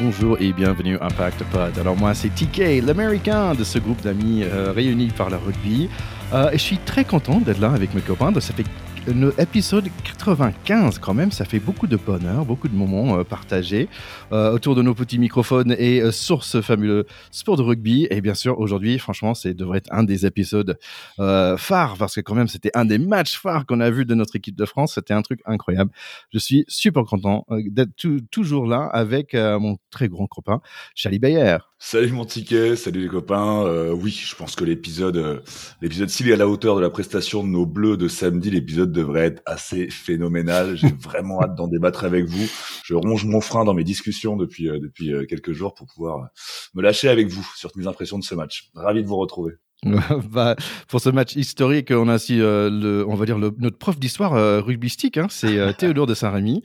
bonjour et bienvenue à Impact Pod. Alors moi c'est TK, l'américain de ce groupe d'amis euh, réunis par le rugby. Euh, et je suis très content d'être là avec mes copains. Ça fait le épisode 95 quand même, ça fait beaucoup de bonheur, beaucoup de moments euh, partagés euh, autour de nos petits microphones et euh, sur ce fameux sport de rugby. Et bien sûr, aujourd'hui, franchement, c'est devrait être un des épisodes phares parce que quand même, c'était un des matchs phares qu'on a vu de notre équipe de France. C'était un truc incroyable. Je suis super content d'être toujours là avec mon très grand copain, Charlie Bayer. Salut mon ticket, salut les copains. oui, je pense que l'épisode, l'épisode s'il est à la hauteur de la prestation de nos bleus de samedi, l'épisode devrait être assez phénoménal. J'ai vraiment hâte d'en débattre avec vous. Je ronge mon frein dans mes discussions depuis euh, depuis euh, quelques jours pour pouvoir euh, me lâcher avec vous sur mes impressions de ce match. Ravi de vous retrouver. bah, pour ce match historique, on a aussi le, on va dire le, notre prof d'histoire rugbystique, hein, c'est Théodore de Saint-Rémy.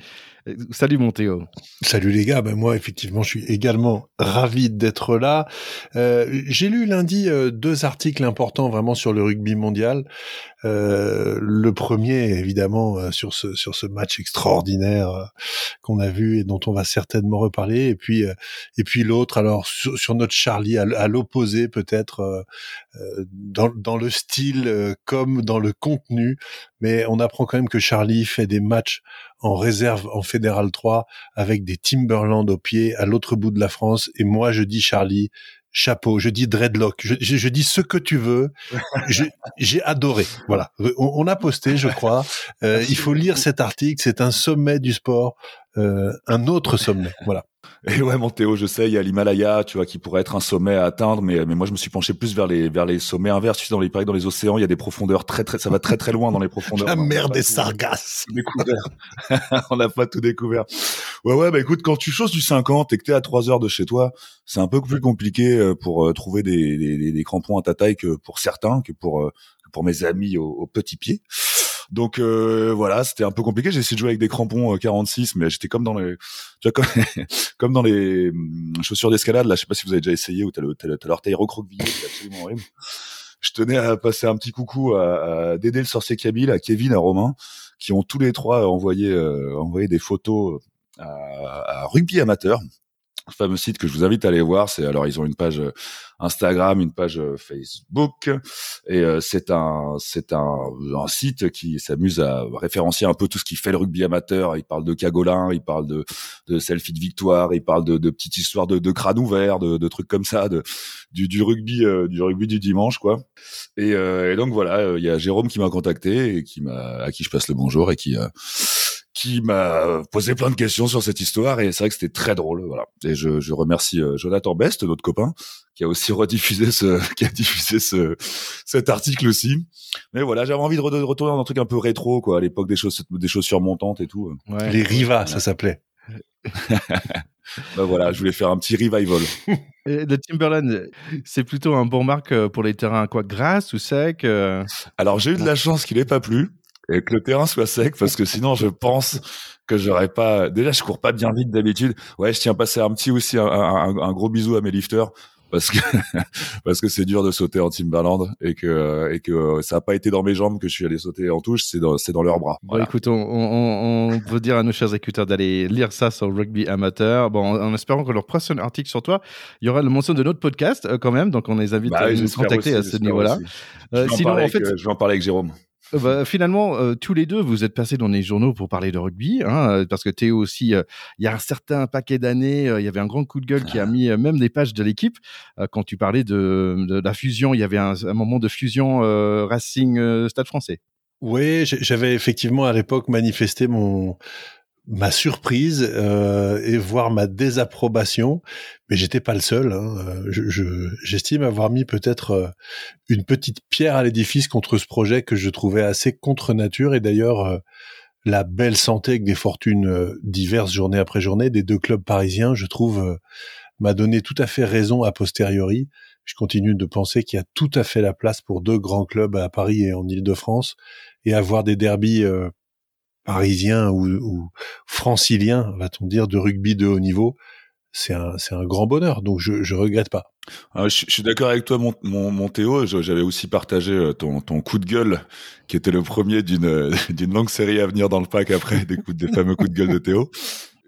Salut mon Théo. Salut les gars, ben moi effectivement je suis également ravi d'être là. Euh, J'ai lu lundi euh, deux articles importants vraiment sur le rugby mondial. Euh, le premier évidemment euh, sur ce sur ce match extraordinaire euh, qu'on a vu et dont on va certainement reparler. Et puis et puis l'autre alors sur, notre Charlie à, à l'opposé peut-être dans, dans le style comme dans le contenu, mais on apprend quand même que Charlie fait des matchs en réserve en Fédéral 3 avec des Timberland au pied à l'autre bout de la France. Et moi, je dis Charlie, chapeau, je dis dreadlock, je, je, dis ce que tu veux. J'ai adoré. Voilà. On, a posté, je crois. Euh, il faut lire cet article. C'est un sommet du sport, euh, un autre sommet. Voilà. Et ouais, mon Théo, je sais, il y a l'Himalaya, tu vois, qui pourrait être un sommet à atteindre, mais, mais moi, je me suis penché plus vers les, vers les sommets inverses. Tu sais, dans les, dans les océans, il y a des profondeurs très, très, ça va très, très loin dans les profondeurs. La mer des sargasses. on n'a pas tout découvert. Ouais, ouais, bah écoute, quand tu choses du 50 et que t'es à 3 heures de chez toi, c'est un peu plus compliqué euh, pour euh, trouver des, des, des, crampons à ta taille que pour certains, que pour, euh, pour mes amis au, au petit pied. Donc euh, voilà, c'était un peu compliqué. J'ai essayé de jouer avec des crampons 46, euh, mais j'étais comme dans les, tu vois, comme, comme dans les hum, chaussures d'escalade. Là, je sais pas si vous avez déjà essayé ou t'as l'orteil recroquevillé, c'est absolument horrible. Je tenais à passer un petit coucou à, à Dédé le sorcier Kabyle, à Kevin, à Romain, qui ont tous les trois envoyé euh, envoyé des photos à, rugby amateur fameux site que je vous invite à aller voir. C'est alors ils ont une page euh, Instagram, une page euh, Facebook, et euh, c'est un c'est un, un, site qui s'amuse à référencier un peu tout ce qui fait le rugby amateur. Il parle de cagolin, il parle de de selfie de victoire, il parle de, de petites histoires de, de crâne ouvert, de, de trucs comme ça, de du, du rugby du rugby du dimanche quoi. Et, et donc voilà, il y a Jérôme qui m'a contacté et qui m'a à qui je passe le bonjour et qui qui m'a posé plein de questions sur cette histoire et c'est vrai que c'était très drôle voilà. Et je, je remercie euh, Jonathan Best notre copain qui a aussi rediffusé ce qui a diffusé ce cet article aussi. Mais voilà j'avais envie de, retourner dans un truc un peu rétro quoi à l'époque des choses des chaussures montantes et tout ouais. les Riva ça s'appelait. Ben voilà je voulais faire un petit revival. Le Timberland, c'est plutôt un bon marque euh, pour les terrains quoi, grasse ou sec euh? Alors j'ai eu de la chance qu'il n'ait pas plu et que le terrain soit sec parce que sinon je pense que j'aurais pas déjà je cours pas bien vite d'habitude. Ouais je tiens à passer un petit aussi un, un, un gros bisou à mes lifters parce que parce que c'est dur de sauter en Timberland et que et que ça a pas été dans mes jambes que je suis allé sauter en touche c'est dans c'est dans leurs bras. Voilà. bon, écoute on, on, on veut dire à nos chers écouteurs d'aller lire ça sur rugby amateur. Bon en, espérant que leur prochain article sur toi il y aura le mention de notre podcast euh, quand même. Donc on les invite bah, à nous contacter aussi, à ce niveau là euh, sinon en fait je vais en parler avec Jérôme. euh, bah, finalement, euh, tous les deux, vous êtes passés dans les journaux pour parler de rugby, hein, euh, parce que Théo aussi, il y a un certain paquet d'années, il y avait un grand coup de gueule qui a ah. mis même des pages de l'équipe. quand tu parlais de, de, la fusion, il y avait un, un moment de fusion Racing Stade Français. Oui, j'avais effectivement à l'époque manifesté mon ma surprise euh, et voire ma désapprobation, mais j'étais pas le seul. Hein. J'estime je, avoir mis peut-être euh, une petite pierre à l'édifice contre ce projet que je trouvais assez contre nature et d'ailleurs euh, la belle santé avec des fortunes euh, diverses journée après journée des deux clubs parisiens, je trouve, m'a donné tout à fait raison a posteriori. Je continue de penser qu'il y a tout à fait la place pour deux grands clubs à Paris et en Île-de-France et avoir des derbies parisien ou, ou francilien, va-t-on dire, de rugby de haut niveau, c'est un, c'est un grand bonheur. Donc je, je regrette pas. Ah, je, je, suis d'accord avec toi, mon, mon, mon Théo. J'avais aussi partagé euh, ton, ton coup de gueule, qui était le premier d'une, d'une longue série à venir dans le pack après des coups, des fameux coups de gueule de Théo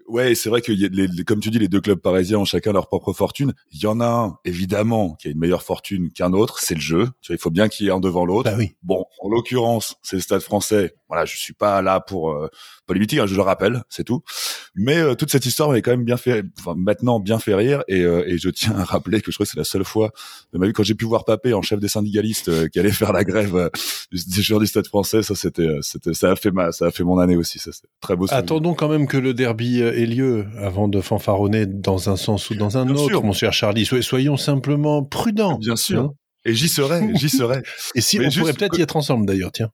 Ouais, c'est vrai que les, comme tu dis, les deux clubs parisiens ont chacun leur propre fortune. Il y en a un, évidemment, qui a une meilleure fortune qu'un autre, c'est le jeu. Il faut bien qu'il y ait un devant l'autre. Bah oui. Bon, en l'occurrence, c'est le Stade Français. Voilà, je suis pas là pour euh, polémique, hein, je le rappelle, c'est tout. Mais euh, toute cette histoire m'avait quand même bien fait, enfin maintenant bien fait rire, et, euh, et je tiens à rappeler que je crois que c'est la seule fois de ma vie quand j'ai pu voir Papé en chef des syndicalistes euh, qui allait faire la grève des joueurs du Stade Français. Ça, c'était, c'était, ça a fait ma, ça a fait mon année aussi. Ça, c'est très beau. Souvenir. Attendons quand même que le derby ait lieu avant de fanfaronner dans un sens ou dans un Bien autre, sûr. mon cher Charlie. Soy- Soyons simplement prudents. Bien sûr. hein. Et j'y serai, j'y serai. Et si Mais on juste pourrait peut-être y être ensemble d'ailleurs, tiens.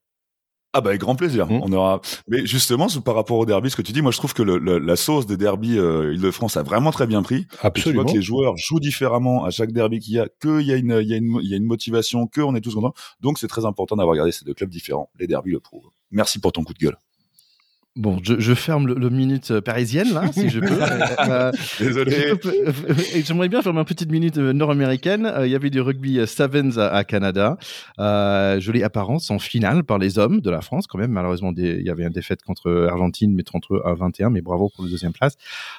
Ah bah avec grand plaisir. Mm. On aura. Mais justement, par rapport au derby, ce que tu dis, moi je trouve que le, le- la sauce des derbies euh, Île-de-France a vraiment très bien pris. Et tu vois Absolument. que les joueurs jouent différemment à chaque derby qu'il y a, qu'il y a une, il y a une, il y a une motivation, que on est tous contents. Donc c'est très important d'avoir regardé ces deux clubs différents. Les derbies le prouvent. Merci pour ton coup de gueule. Bon, je, je ferme le, le minute euh, parisienne, là, si je peux. Euh, Désolé. Et J'aimerais bien faire ma petite minute euh, nord-américaine. Euh, Il y avait du rugby euh, Sevens à, à Canada. Euh, jolie apparence en finale par les hommes de la France, quand même. Malheureusement, des- il y avait une défaite contre Argentine, mais 33 à 21. Mais bravo pour la deuxième place.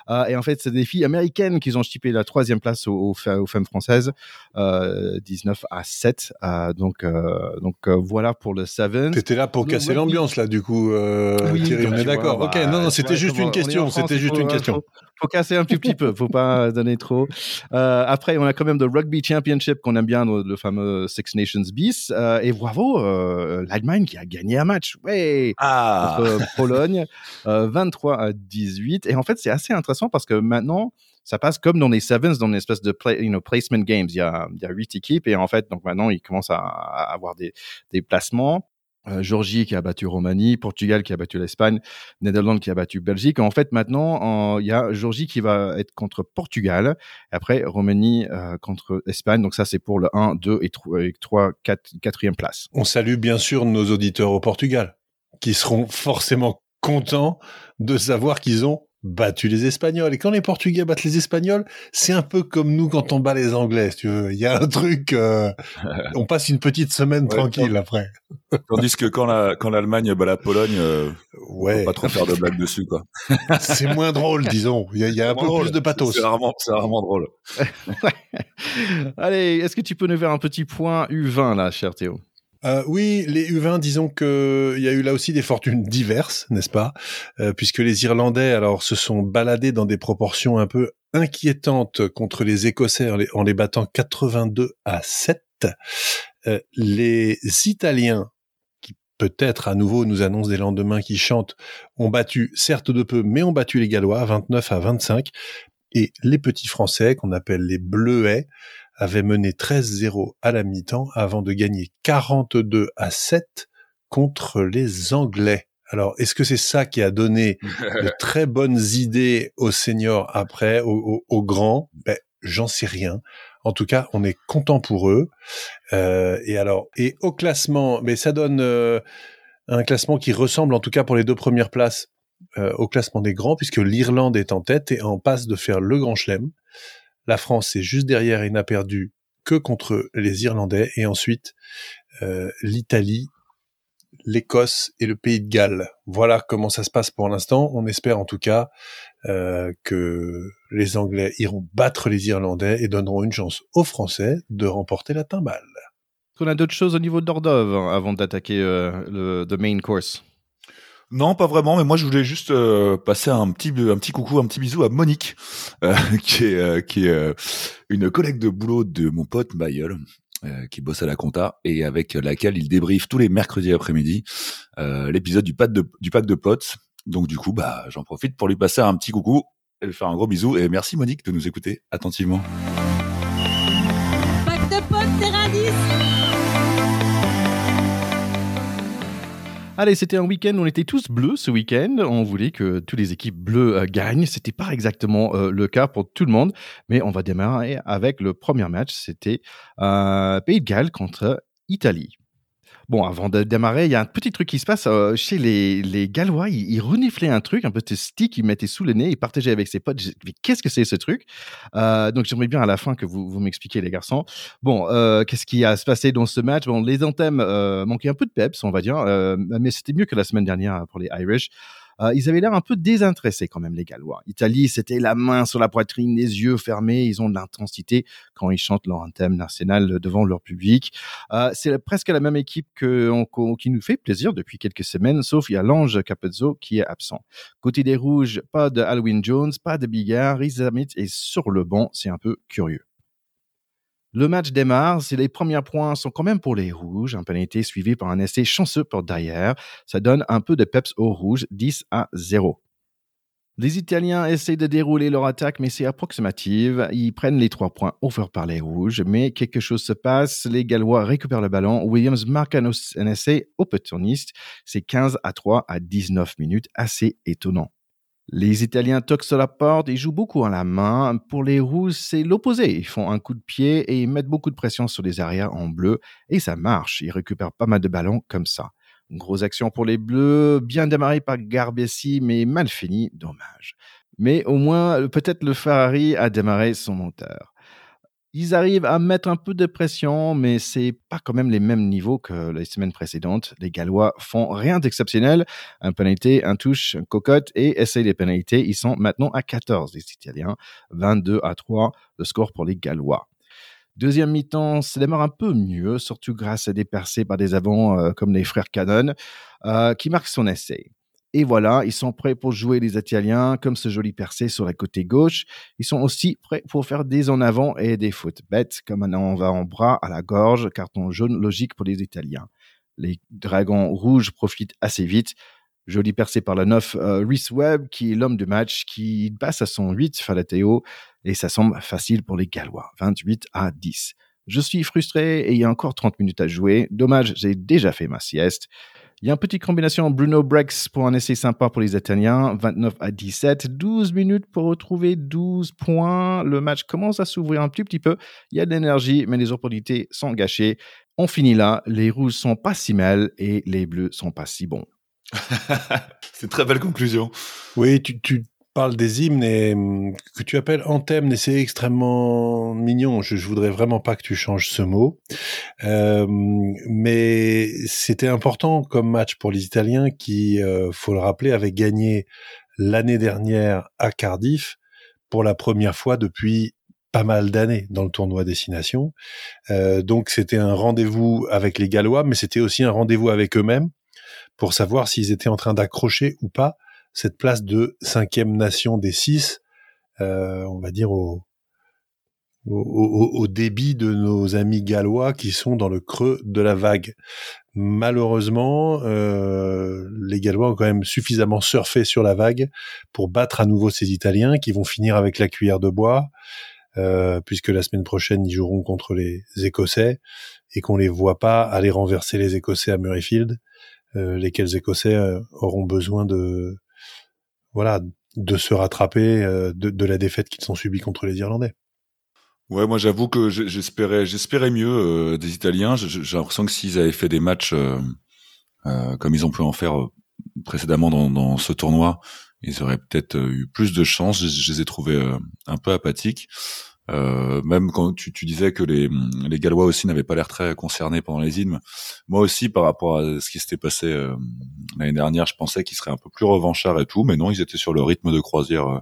Euh, et en fait, c'est des filles américaines qui ont chipé la troisième place aux, aux, femmes françaises, euh, 19 à 7. Euh, donc, euh, donc euh, voilà pour le Sevens. T'étais là pour casser l'ambiance là, du coup, euh, Oui, Thierry. Est d'accord. bah, ok, non, non, tu c'était juste une question. C'était il juste faut- une question. Faut, faut casser un petit, petit peu, faut pas donner trop. Euh, après, on a quand même le Rugby Championship qu'on aime bien, le, le fameux Six Nations bis. Euh, et bravo, euh, l'Allemagne qui a gagné un match. Ouais. Ah. Contre Pologne, euh, 23 à 18. Et en fait, c'est assez intéressant parce que maintenant, ça passe comme dans les Sevens, dans une espèce de play, you know, placement games. Il y a, il y a huit équipes et en fait, donc maintenant, ils commencent à, à avoir des, des placements. Euh, Georgie qui a battu Roumanie, Portugal qui a battu l'Espagne, Netherlands qui a battu Belgique. En fait, maintenant, en- il y a Georgie qui va être contre Portugal. Après, Roumanie euh, contre Espagne. Donc ça, c'est pour le 1, 2 et 3, et 3 4, 4e place. On salue bien sûr nos auditeurs au Portugal, qui seront forcément contents de savoir qu'ils ont battu les Espagnols. Et quand les Portugais battent les Espagnols, c'est un peu comme nous quand on bat les Anglais, si tu veux. Il y a un truc, euh, on passe une petite semaine Ouais, tranquille après. Tandis que quand la, quand l'Allemagne bat la Pologne, euh, Ouais, pas trop faire de blagues dessus, quoi. c'est moins drôle, disons. Il y a, il y a un peu Drôle. plus de pathos. C'est rarement, c'est rarement drôle. Allez, est-ce que tu peux nous faire un petit point U20 là, cher Théo? Euh, oui, les U20, disons que il y a eu là aussi des fortunes diverses, n'est-ce pas? Euh, Puisque les Irlandais, alors, se sont baladés dans des proportions un peu inquiétantes contre les Écossais en les, battant 82 à 7. Euh, les Italiens, qui peut-être à nouveau nous annoncent des lendemains qui chantent, ont battu, certes de peu, mais ont battu les Gallois 29 à 25. Et les petits Français, qu'on appelle les Bleuets, avait mené 13-0 à la mi-temps avant de gagner 42 à 7 contre les Anglais. Alors, est-ce que c'est ça qui a donné de très bonnes idées aux seniors après, aux, aux- aux grands? Ben, J'en sais rien. En tout cas, on est content pour eux. Euh, et alors, et au classement, mais ça donne euh, un classement qui ressemble, en tout cas pour les deux premières places, euh, au classement des grands, puisque l'Irlande est en tête et en passe de faire le Grand Chelem. La France est juste derrière et n'a perdu que contre les Irlandais. Et ensuite, euh, l'Italie, l'Écosse et le Pays de Galles. Voilà comment ça se passe pour l'instant. On espère en tout cas euh, que les Anglais iront battre les Irlandais et donneront une chance aux Français de remporter la timbale. Est-ce qu'on a d'autres choses au niveau d'Ordov hein, avant d'attaquer euh, le main course Non, pas vraiment, mais moi je voulais juste euh, passer un petit un petit coucou, un petit bisou à Monique, euh, qui est euh, qui est euh, une collègue de boulot de mon pote Mayol, euh, qui bosse à la compta et avec laquelle il débriefe tous les mercredis après-midi euh, l'épisode du pack de du pack de potes. Donc du coup, bah j'en profite pour lui passer un petit coucou et lui faire un gros bisou et merci Monique de nous écouter attentivement. Allez, c'était un week-end, on était tous bleus ce week-end. On voulait que toutes les équipes bleues euh, gagnent. C'était pas exactement euh, le cas pour tout le monde, mais on va démarrer avec le premier match. C'était euh, Pays de Galles contre Italie. Bon, avant de démarrer, il y a un petit truc qui se passe euh, chez les, les Gallois. Ils, reniflaient un truc, un petit stick qu'ils mettaient sous le nez. Ils partageaient avec ses potes. Mais qu'est-ce que c'est ce truc? Euh, Donc, j'aimerais bien à la fin que vous, vous m'expliquiez, les garçons. Bon, euh, qu'est-ce qui a se passé dans ce match? Bon, les anthèmes euh, manquaient un peu de peps, on va dire, euh, mais c'était mieux que la semaine dernière pour les Irish. Euh, ils avaient l'air un peu désintéressés quand même, les Gallois. Italie, c'était la main sur la poitrine, les yeux fermés. Ils ont de l'intensité quand ils chantent leur thème national devant leur public. Euh, c'est presque la même équipe que, qui nous fait plaisir depuis quelques semaines, sauf il y a l'ange Capezzo qui est absent. Côté des Rouges, pas de Alwyn Jones, pas de Bigard. Riz est sur le banc. C'est un peu curieux. Le match démarre, et les premiers points sont quand même pour les rouges, un pénalité suivi par un essai chanceux pour Dyer. Ça donne un peu de peps aux rouges, 10 à 0. Les Italiens essayent de dérouler leur attaque, mais c'est approximatif. Ils prennent les trois points offerts par les Rouges, mais quelque chose se passe. Les Gallois récupèrent le ballon. Williams marque un, essai opportuniste. C'est 15 à 3 à 19 minutes, assez étonnant. Les Italiens toquent sur la porte, ils jouent beaucoup à la main. Pour les Rouges, c'est l'opposé. Ils font un coup de pied et ils mettent beaucoup de pression sur les arrières en bleu. Et ça marche. Ils récupèrent pas mal de ballons comme ça. Une grosse action pour les Bleus, bien démarré par Garbessi, mais mal fini, dommage. Mais au moins, peut-être le Ferrari a démarré son moteur. Ils arrivent à mettre un peu de pression, mais c'est pas quand même les mêmes niveaux que les semaines précédentes. Les Gallois font rien d'exceptionnel. Un pénalité, un touche, un cocotte et essayent les pénalités. Ils sont maintenant à 14, les Italiens. 22 à 3, le score pour les Gallois. Deuxième mi-temps, ça démarre un peu mieux, surtout grâce à des percées par des avants euh, comme les frères Cannon, euh, qui marquent son essai. Et voilà, ils sont prêts pour jouer les Italiens, comme ce joli percé sur la côté gauche. Ils sont aussi prêts pour faire des en avant et des fautes bêtes, comme un va en bras à la gorge, carton jaune logique pour les Italiens. Les dragons rouges profitent assez vite. Joli percé par la 9, euh, Rhys Webb, qui est l'homme du match, qui passe à son 8, Falateo, et ça semble facile pour les Gallois, 28 à 10. Je suis frustré et il y a encore 30 minutes à jouer. Dommage, j'ai déjà fait ma sieste. Il y a une petite combination Bruno Brex pour un essai sympa pour les Italiens, 29 à 17, 12 minutes pour retrouver 12 points. Le match commence à s'ouvrir un petit, petit peu. Il y a de l'énergie, mais les opportunités sont gâchées. On finit là. Les rouges sont pas si mal et les bleus sont pas si bons. C'est une très belle conclusion. Oui, tu, tu, parle des hymnes et hum, que tu appelles anthème, et c'est extrêmement mignon. Je, je voudrais vraiment pas que tu changes ce mot, euh, mais c'était important comme match pour les Italiens qui, euh, faut le rappeler, avaient gagné l'année dernière à Cardiff pour la première fois depuis pas mal d'années dans le tournoi Destination. Euh, donc c'était un rendez-vous avec les Gallois, mais c'était aussi un rendez-vous avec eux-mêmes pour savoir s'ils étaient en train d'accrocher ou pas cette place de cinquième nation des six, euh, on va dire au, débit de nos amis gallois qui sont dans le creux de la vague. Malheureusement, euh, les Gallois ont quand même suffisamment surfé sur la vague pour battre à nouveau ces Italiens qui vont finir avec la cuillère de bois, euh, puisque la semaine prochaine ils joueront contre les Écossais et qu'on les voit pas aller renverser les Écossais à Murrayfield, lesquels Écossais auront besoin de voilà, de se rattraper euh, de, la défaite qu'ils ont subie contre les Irlandais. Ouais, moi j'avoue que j'espérais, j'espérais mieux euh, des Italiens. J'ai l'impression que s'ils avaient fait des matchs euh, comme ils ont pu en faire précédemment dans, ce tournoi, ils auraient peut-être eu plus de chance. Je, les ai trouvés un peu apathiques. Euh, même quand tu, tu, disais que les, les Gallois aussi n'avaient pas l'air très concernés pendant les hymnes, moi aussi par rapport à ce qui s'était passé euh, l'année dernière, je pensais qu'ils seraient un peu plus revanchards et tout, mais non, ils étaient sur le rythme de croisière euh,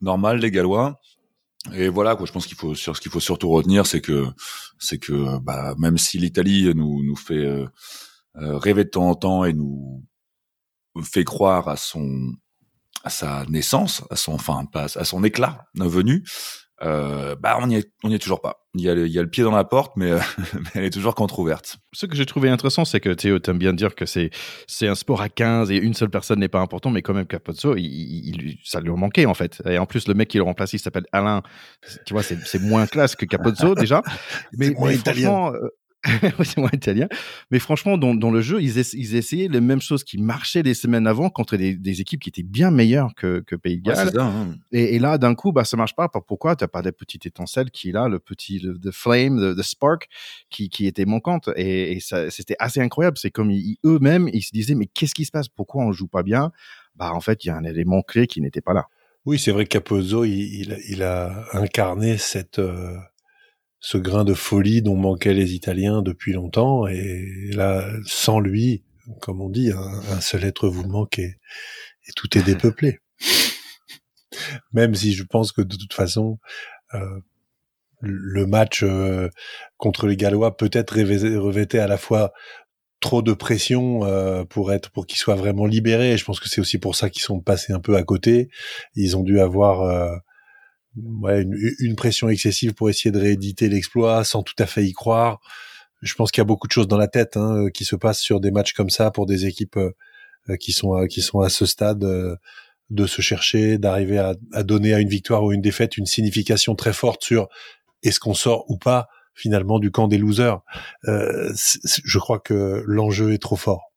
normal les Gallois. Et voilà quoi, je pense qu'il faut sur ce qu'il faut surtout retenir, c'est que c'est que bah, même si l'Italie nous nous fait euh, rêver de temps en temps et nous fait croire à son à sa naissance, à son enfin pas à son éclat venu, euh, bah on y est, on y est toujours pas. Il y, a le, il y a le pied dans la porte, mais, euh, mais elle est toujours qu'entrouverte. Ce que j'ai trouvé intéressant, c'est que Théo, t'aimes bien dire que c'est c'est un sport à 15 et une seule personne n'est pas important, mais quand même Capozzo, il, il, ça lui manquait en fait. Et en plus, le mec qui le remplace, il s'appelle Alain. Tu vois, c'est moins classe que Capozzo déjà. mais, moins mais italien. C'est moins italien. Mais franchement, dans, dans le jeu, ils, ils, essayaient les mêmes choses qui marchaient des semaines avant contre des, des équipes qui étaient bien meilleures que, que Pays de Galles. ça, hein. et, et, là, d'un coup, bah, ça marche pas. Pourquoi? T'as pas des petites étincelles qui là, le petit, le, flame, the, spark, qui, qui était manquante. Et, et c'était assez incroyable. C'est comme eux-mêmes, ils se disaient, mais qu'est-ce qui se passe? Pourquoi on joue pas bien? Bah, en fait, il y a un élément clé qui n'était pas là. Oui, c'est vrai que Capozzo, il, il, il, a incarné cette, euh, ce grain de folie dont manquaient les Italiens depuis longtemps. Et là, sans lui, comme on dit, un, seul être vous manque et, et tout est dépeuplé. Même si je pense que de toute façon, euh, le match euh, contre les Gallois peut-être revêtait à la fois trop de pression euh, pour être pour qu'ils soient vraiment libérés. Et je pense que c'est aussi pour ça qu'ils sont passés un peu à côté. Ils ont dû avoir euh, ouais, une, une, pression excessive pour essayer de rééditer l'exploit sans tout à fait y croire. Je pense qu'il y a beaucoup de choses dans la tête hein, qui se passent sur des matchs comme ça pour des équipes qui sont qui sont à ce stade de se chercher, d'arriver à, à, donner à une victoire ou une défaite une signification très forte sur est-ce qu'on sort ou pas finalement du camp des losers. Euh, je crois que l'enjeu est trop fort.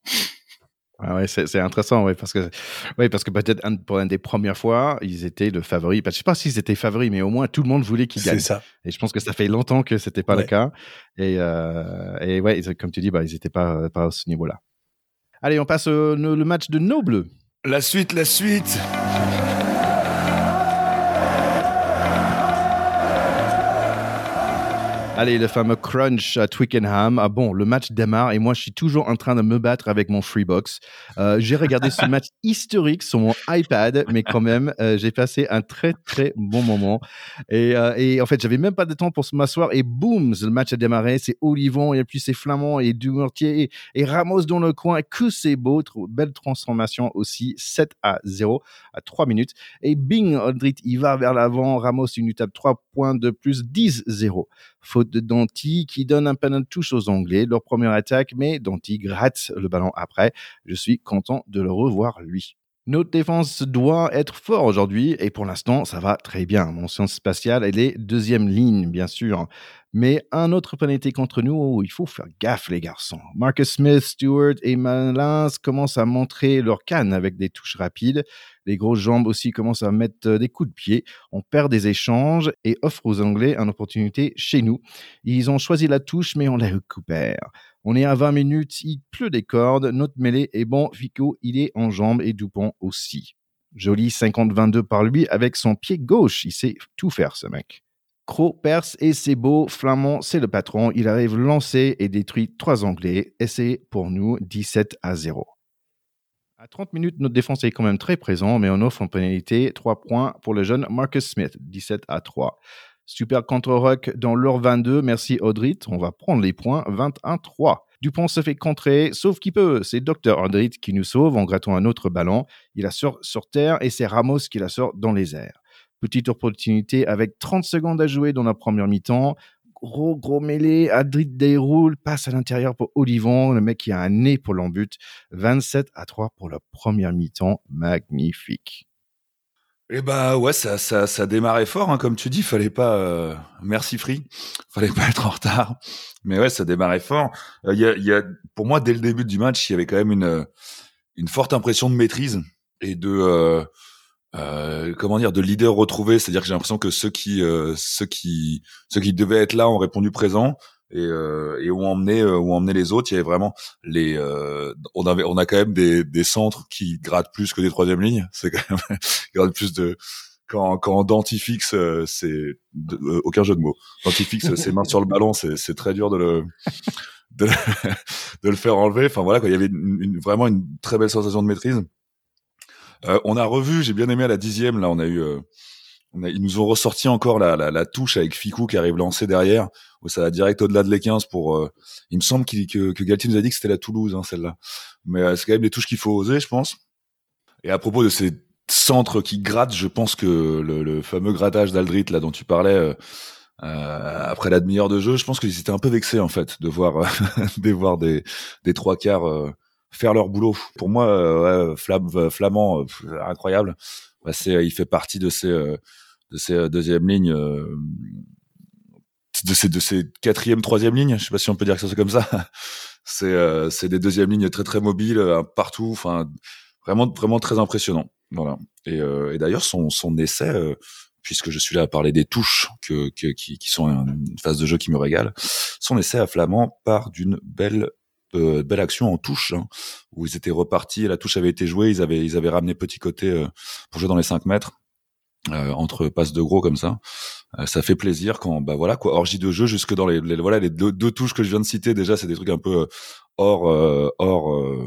Ah ouais, c'est intéressant, ouais, parce que, ouais, parce que peut-être pour une des premières fois, ils étaient le favori. Je sais pas s'ils étaient favoris, mais au moins tout le monde voulait qu'ils gagnent. ça. Et je pense que ça fait longtemps que c'était pas le cas. Et, euh, et ouais, comme tu dis, bah, ils étaient pas, pas à ce niveau-là. Allez, on passe au le match de nos bleus. La suite, la suite. Allez, le fameux crunch à Twickenham. Ah bon, le match démarre et moi, je suis toujours en train de me battre avec mon Freebox. Euh, j'ai regardé ce match historique sur mon iPad, mais quand même, euh, j'ai passé un très, très bon moment. Et, euh, et en fait, j'avais même pas de temps pour m'asseoir et boum, le match a démarré. C'est Olivon et puis c'est Flamand et Dumortier et, et, Ramos dans le coin. Que c'est beau. Belle transformation aussi. 7 à 0 à 3 minutes. Et bing, Aldrit, il va vers l'avant. Ramos, une étape 3 points de plus, 10-0 faute de Danti qui donne un de touche aux Anglais, leur première attaque, mais Danti gratte le ballon après. Je suis content de le revoir lui. Notre défense doit être fort aujourd'hui et pour l'instant, ça va très bien. Mention spatiale, elle est deuxième ligne, bien sûr. Mais un autre penalty contre nous, oh, il faut faire gaffe, les garçons. Marcus Smith, Stewart et Malins commencent à montrer leur canne avec des touches rapides. Les grosses jambes aussi commencent à mettre des coups de pied. On perd des échanges et offre aux Anglais une opportunité chez nous. Ils ont choisi la touche, mais on la récupère. On est à 20 minutes, il pleut des cordes, notre mêlée est bon, Fico, il est en jambes et Dupont aussi. Joli 50-22 par lui avec son pied gauche, il sait tout faire ce mec. Cro perce et c'est beau, Flamand c'est le patron, il arrive lancé et détruit trois Anglais et c'est pour nous 17 à 0. À 30 minutes, notre défense est quand même très présent, mais on offre en pénalité 3 points pour le jeune Marcus Smith, 17 à 3. Super contre-rock dans l'heure 22. Merci Audrit. On va prendre les points 21-3. Dupont se fait contrer, sauf qu'il peut. C'est Dr. Audrit qui nous sauve en grattant un autre ballon. Il la sort sur terre et c'est Ramos qui la sort dans les airs. Petite opportunité avec 30 secondes à jouer dans la première mi-temps. Gros, gros mêlée. Adrit déroule, passe à l'intérieur pour Olivon, le mec qui a un nez pour l'embut. 27 à 3 pour la première mi-temps. Magnifique. Eh bah ouais, ça, ça, ça démarrait fort, hein, comme tu dis. Fallait pas, euh, merci Free, fallait pas être en retard. Mais ouais, ça démarrait fort. Il euh, y, a, y, a, pour moi, dès le début du match, il y avait quand même une, une forte impression de maîtrise et de, euh, euh comment dire, de leader retrouvé. C'est-à-dire que j'ai l'impression que ceux qui, ceux qui, ceux qui devaient être là ont répondu présent et, euh, et où emmener euh, où emmener les autres. Il y avait vraiment les euh, on avait on a quand même des, des centres qui grattent plus que des troisième lignes. C'est quand même il plus de quand quand dentifix euh, c'est euh, aucun jeu de mots. Dentifix ses mains sur le ballon c'est c'est très dur de le de, de, le faire enlever. Enfin voilà quoi il y avait une, vraiment une très belle sensation de maîtrise on a revu j'ai bien aimé à la dixième là on a eu ils nous ont ressorti encore la, la, la, touche avec Ficou qui arrive lancé derrière, où ça va direct au-delà de les 15 pour. Euh, il me semble que, que Galtier nous a dit que c'était la Toulouse, hein, celle-là. Mais euh, c'est quand même des touches qu'il faut oser, je pense. Et à propos de ces centres qui grattent, je pense que le, le fameux grattage d'Aldrit là dont tu parlais. Euh, euh après la demi-heure de jeu, je pense qu'ils étaient un peu vexés en fait de voir, de voir des, des trois quarts faire leur boulot. Pour moi, ouais, Flamand, incroyable. Bah, il fait partie de ces de ces euh, deuxième lignes euh, de ces de ces quatrième troisième lignes je sais pas si on peut dire que c'est comme ça c'est euh, c'est des deuxièmes lignes très très mobiles partout enfin vraiment vraiment très impressionnant voilà et, et d'ailleurs son son essai puisque je suis là à parler des touches que, que qui, qui sont une phase de jeu qui me régale son essai à Flamand part d'une belle euh, belle action en touche hein, où ils étaient repartis la touche avait été jouée ils avaient ils avaient ramené petit côté pour jouer dans les 5 mètres euh, entre passes de gros comme ça. Euh, ça fait plaisir quand bah voilà quoi orgie de jeu jusque dans les, voilà les deux, touches que je viens de citer déjà c'est des trucs un peu euh, hors hors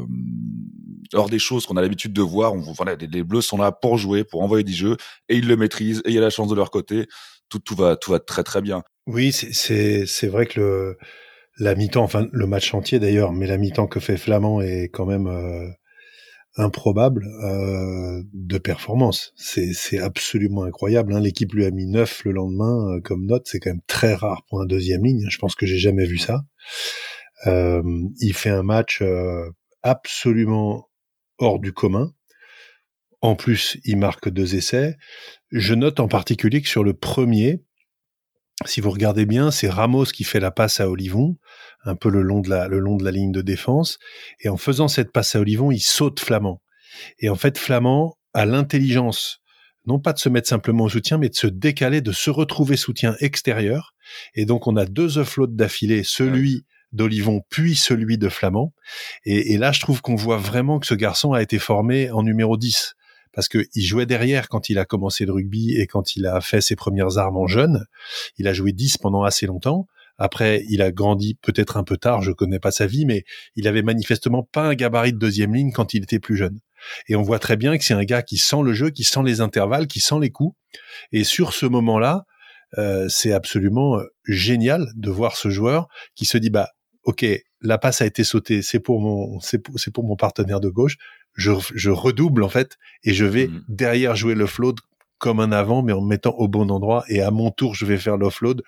hors des choses qu'on a l'habitude de voir. On, voilà, les, Bleus sont là pour jouer, pour envoyer du jeu, et ils le maîtrisent, et il y a la chance de leur côté. Tout, tout va, tout va très très bien. Oui, c'est c'est vrai que le la mi-temps, enfin le match entier d'ailleurs, mais la mi-temps que fait Flamand est quand même euh, improbable euh, de performance. C'est absolument incroyable. Hein. L'équipe lui a mis 9 le lendemain euh, comme note. C'est quand même très rare pour un deuxième ligne. Je pense que j'ai jamais vu ça. Euh, il fait un match euh, absolument hors du commun. En plus, il marque deux essais. Je note en particulier que sur le premier, si vous regardez bien, c'est Ramos qui fait la passe à Olivon, un peu le long de la, le long de la ligne de défense. Et en faisant cette passe à Olivon, il saute Flamand. Et en fait, Flamand a l'intelligence, non pas de se mettre simplement au soutien, mais de se décaler, de se retrouver soutien extérieur. Et donc, on a deux offloads d'affilée, celui d'Olivon puis celui de Flamand. Et, et là, je trouve qu'on voit vraiment que ce garçon a été formé en numéro 10 parce que il jouait derrière quand il a commencé le rugby et quand il a fait ses premières armes en jeune. Il a joué 10 pendant assez longtemps. Après, il a grandi peut-être un peu tard, je connais pas sa vie, mais il avait manifestement pas un gabarit de deuxième ligne quand il était plus jeune. Et on voit très bien que c'est un gars qui sent le jeu, qui sent les intervalles, qui sent les coups. Et sur ce moment-là, euh, c'est absolument euh, génial de voir ce joueur qui se dit bah ok la passe a été sautée, c'est pour mon c'est pour, pour mon partenaire de gauche, je, je redouble en fait et je vais mmh. derrière jouer le float comme un avant, mais en me mettant au bon endroit. Et à mon tour, je vais faire l'offload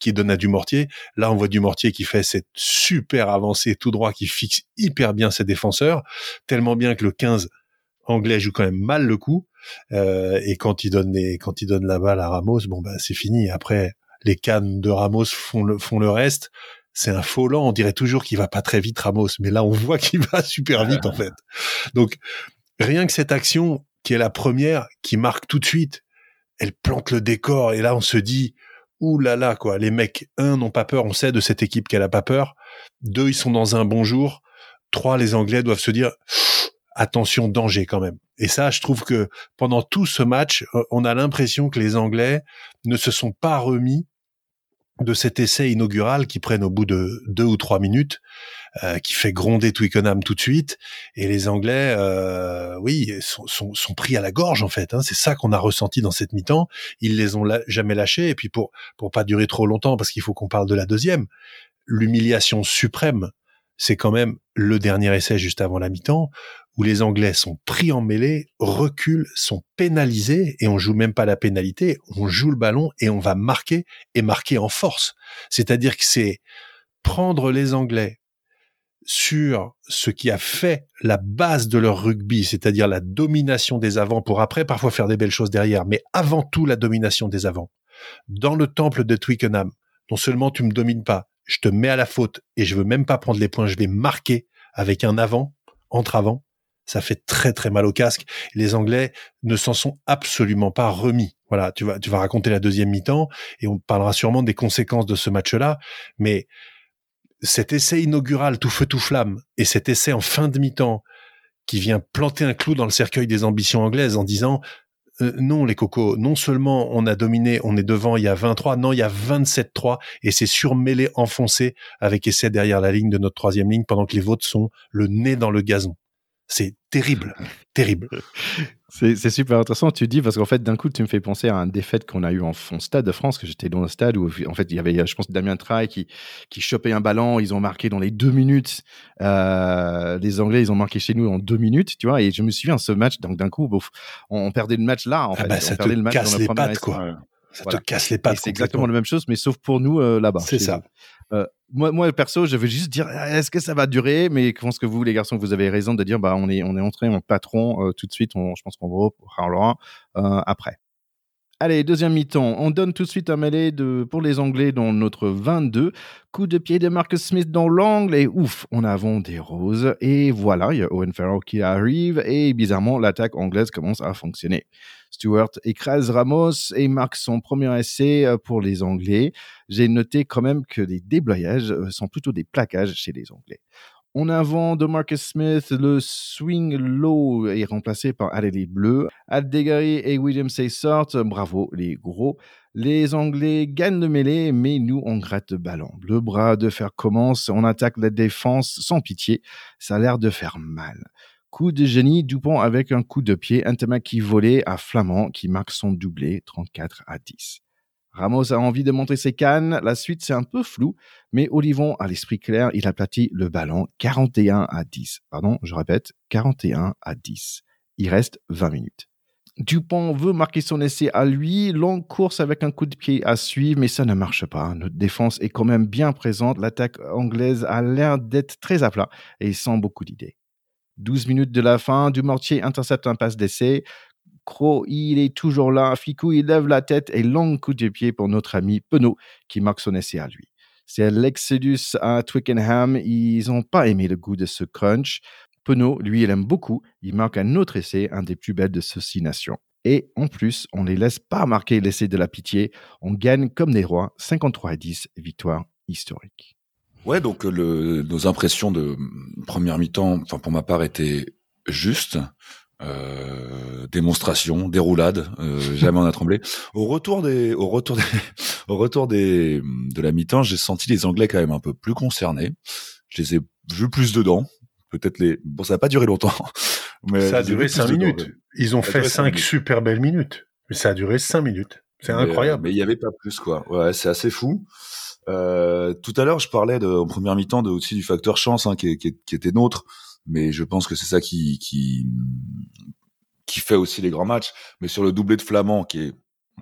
qui donne à du mortier. Là, on voit du mortier qui fait cette super avancée tout droit qui fixe hyper bien ses défenseurs, tellement bien que le 15 anglais joue quand même mal le coup. Euh, et quand il donne les, quand il donne la balle à Ramos, bon bah c'est fini. Après, les cannes de Ramos font le font le reste c'est un faux lent. On dirait toujours qu'il va pas très vite, Ramos, mais là, on voit qu'il va super vite, en fait. Donc, rien que cette action, qui est la première, qui marque tout de suite, elle plante le décor, et là, on se dit, ouh là là, quoi, les mecs, un, n'ont pas peur, on sait de cette équipe qu'elle a pas peur. Deux, ils sont dans un bon jour. Trois, les Anglais doivent se dire, attention, danger quand même. Et ça, je trouve que pendant tout ce match, on a l'impression que les Anglais ne se sont pas remis de cet essai inaugural qui prennent au bout de deux ou trois minutes, euh, qui fait gronder Twickenham tout de suite. Et les Anglais, euh, oui, sont, sont, sont, pris à la gorge en fait. Hein. C'est ça qu'on a ressenti dans cette mi-temps. Ils les ont jamais lâchés. Et puis pour pour pas durer trop longtemps, parce qu'il faut qu'on parle de la deuxième, l'humiliation suprême, c'est quand même le dernier essai juste avant la mi-temps où les Anglais sont pris en mêlée, reculent, sont pénalisés et on joue même pas la pénalité, on joue le ballon et on va marquer et marquer en force. C'est-à-dire que c'est prendre les Anglais sur ce qui a fait la base de leur rugby, c'est-à-dire la domination des avants pour après parfois faire des belles choses derrière, mais avant tout la domination des avants. Dans le temple de Twickenham, non seulement tu me domines pas, je te mets à la faute et je veux même pas prendre les points, je vais marquer avec un avant, entre avant, ça fait très très mal au casque. Les Anglais ne s'en sont absolument pas remis. Voilà, tu vas tu vas raconter la deuxième mi-temps et on parlera sûrement des conséquences de ce match-là, mais cet essai inaugural tout feu tout flamme et cet essai en fin de mi-temps qui vient planter un clou dans le cercueil des ambitions anglaises en disant euh, non les cocos, non seulement on a dominé, on est devant, il y a 23, non, il y a 27-3 et c'est surmêlé, enfoncé avec essai derrière la ligne de notre troisième ligne pendant que les vôtres sont le nez dans le gazon. C'est terrible, terrible. C'est super intéressant, tu dis, parce qu'en fait, d'un coup, tu me fais penser à un défaite qu'on a eu en fond stade de France, que j'étais dans le stade où, en fait, il y avait, je pense, Damien Traille qui, qui chopait un ballon, ils ont marqué dans les deux minutes. Euh, les Anglais, ils ont marqué chez nous en deux minutes, tu vois, et je me souviens de ce match, donc d'un coup, on, on, perdait le match là, en ah fait. Bah, ça on perdait le match casse les pattes, quoi. Ça te casse les pattes. C'est exactement la même chose, mais sauf pour nous euh, là-bas. C'est ça. Euh, moi, moi, perso, je veux juste dire, est-ce que ça va durer? Mais je pense que vous, les garçons, vous avez raison de dire, bah, on est, on est entré en patron euh, tout de suite. On, je pense qu'on va reparlera euh, après. Allez, deuxième mi-temps. On donne tout de suite un mêlée de, pour les Anglais dans notre 22. Coup de pied de Marcus Smith dans l'angle et ouf, on avons des roses. Et voilà, il y a Owen Farrell qui arrive et bizarrement, l'attaque anglaise commence à fonctionner. Stewart écrase Ramos et marque son premier essai euh, pour les Anglais. J'ai noté quand même que les déblayages euh, sont plutôt des plaquages chez les Anglais. En avant de Marcus Smith, le swing low est remplacé par Adélie Bleu. Aldegari et William Say sortent. Bravo les gros. Les Anglais gagnent le mêlée, mais nous, on gratte le ballon. Le bras de fer commence. On attaque la défense sans pitié. Ça a l'air de faire mal. Coup de génie, Dupont avec un coup de pied, Intema qui volait à Flamand qui marque son doublé 34 à 10. Ramos a envie de montrer ses cannes, la suite c'est un peu flou, mais Olivon a l'esprit clair, il aplatit le ballon 41 à 10. Pardon, je répète, 41 à 10. Il reste 20 minutes. Dupont veut marquer son essai à lui, longue course avec un coup de pied à suivre, mais ça ne marche pas. Notre défense est quand même bien présente, l'attaque anglaise a l'air d'être très à plat et sans beaucoup d'idées. 12 minutes de la fin, Dumortier intercepte un passe d'essai. Cro, il est toujours là. Ficou, il lève la tête et long coup de pied pour notre ami Penaud qui marque son essai à lui. C'est l'Exodus à Twickenham. Ils n'ont pas aimé le goût de ce crunch. Penaud, lui, il aime beaucoup. Il marque un autre essai, un des plus belles de ceci nation. Et en plus, on ne les laisse pas marquer l'essai de la pitié. On gagne comme des rois, 53 à 10, victoire historique. Ouais, donc euh, le, nos impressions de première mi-temps, enfin pour ma part, étaient justes. Euh, démonstration, déroulade, euh, jamais on a tremblé. Au retour des, au retour des, au retour des, de la mi-temps, j'ai senti les Anglais quand même un peu plus concernés. Je les ai vus plus dedans. Peut-être les, bon, ça n'a pas duré longtemps. Mais ça a duré cinq minutes. Ils ont fait cinq super belles minutes. Mais ça a duré cinq minutes. C'est incroyable. Mais il y avait pas plus, quoi. Ouais, c'est assez fou. Euh, tout à l'heure, je parlais de, en première mi-temps de, aussi du facteur chance hein, qui, qui, qui, était nôtre, mais je pense que c'est ça qui, qui, qui fait aussi les grands matchs. Mais sur le doublé de Flamand, qui est,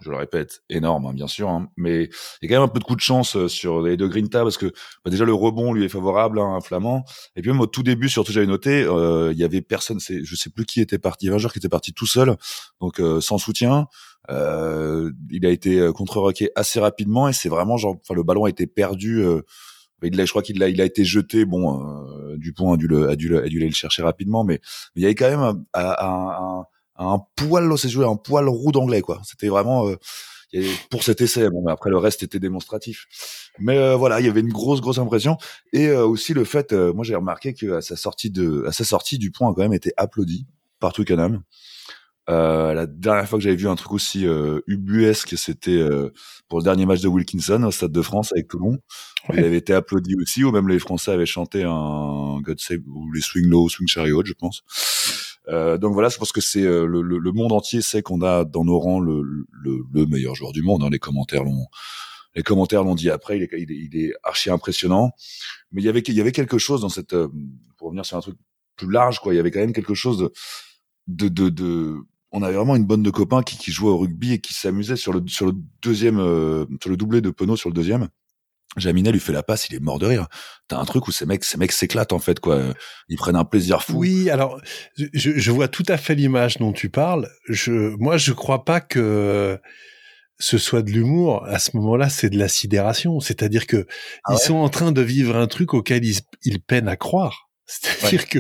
je le répète, énorme, hein, bien sûr, hein, mais il y a quand même un peu de coup de chance euh, sur les deux Grinta parce que bah, déjà le rebond lui est favorable, hein, Flamand. Et puis même au tout début, surtout j'avais noté, euh, il y avait personne, c'est, je sais plus qui était parti, il y avait un joueur qui était parti tout seul, donc euh, sans soutien. Euh, il a été euh, contre-roqué assez rapidement et c'est vraiment genre, enfin le ballon a été perdu. Euh, il je crois qu'il a, il a été jeté. Bon, euh, Dupont a dû, le, a dû, a dû aller le chercher rapidement, mais, il y avait quand même un, un, un, poil, c'est joué un poil roux d'anglais quoi. C'était vraiment euh, pour cet essai. Bon, mais après le reste était démonstratif. Mais euh, voilà, il y avait une grosse grosse impression et aussi le fait, moi j'ai remarqué que à sa sortie de, à sa sortie, Dupont a quand même été applaudi par Twickenham. Euh, la dernière fois que j'avais vu un truc aussi euh, ubuesque, c'était euh, pour le dernier match de Wilkinson au Stade de France avec Toulon. Il avait été applaudi aussi, ou même les Français avaient chanté un God Save ou les Swing Low, Swing Chariot, je pense. Euh, donc voilà, je pense que c'est euh, le, le, monde entier sait qu'on a dans nos rangs le, le, le meilleur joueur du monde. Hein. Les commentaires l'ont les commentaires l'ont dit après. Il est, il est, il est archi impressionnant. Mais il y avait il y avait quelque chose dans cette pour revenir sur un truc plus large quoi. Il y avait quand même quelque chose de de, de, de on avait vraiment une bonne de copains qui, qui jouaient au rugby et qui s'amusaient sur le sur le deuxième euh, sur le doublé de Penaud sur le deuxième. Jaminet lui fait la passe, il est mort de rire. T'as un truc où ces mecs, ces mecs s'éclatent en fait quoi. Ils prennent un plaisir fou. Oui, alors je, je vois tout à fait l'image dont tu parles. Je, moi, je crois pas que ce soit de l'humour. À ce moment-là, c'est de la sidération. C'est-à-dire que ah ils sont en train de vivre un truc auquel ils, ils peinent à croire. C'est-à-dire que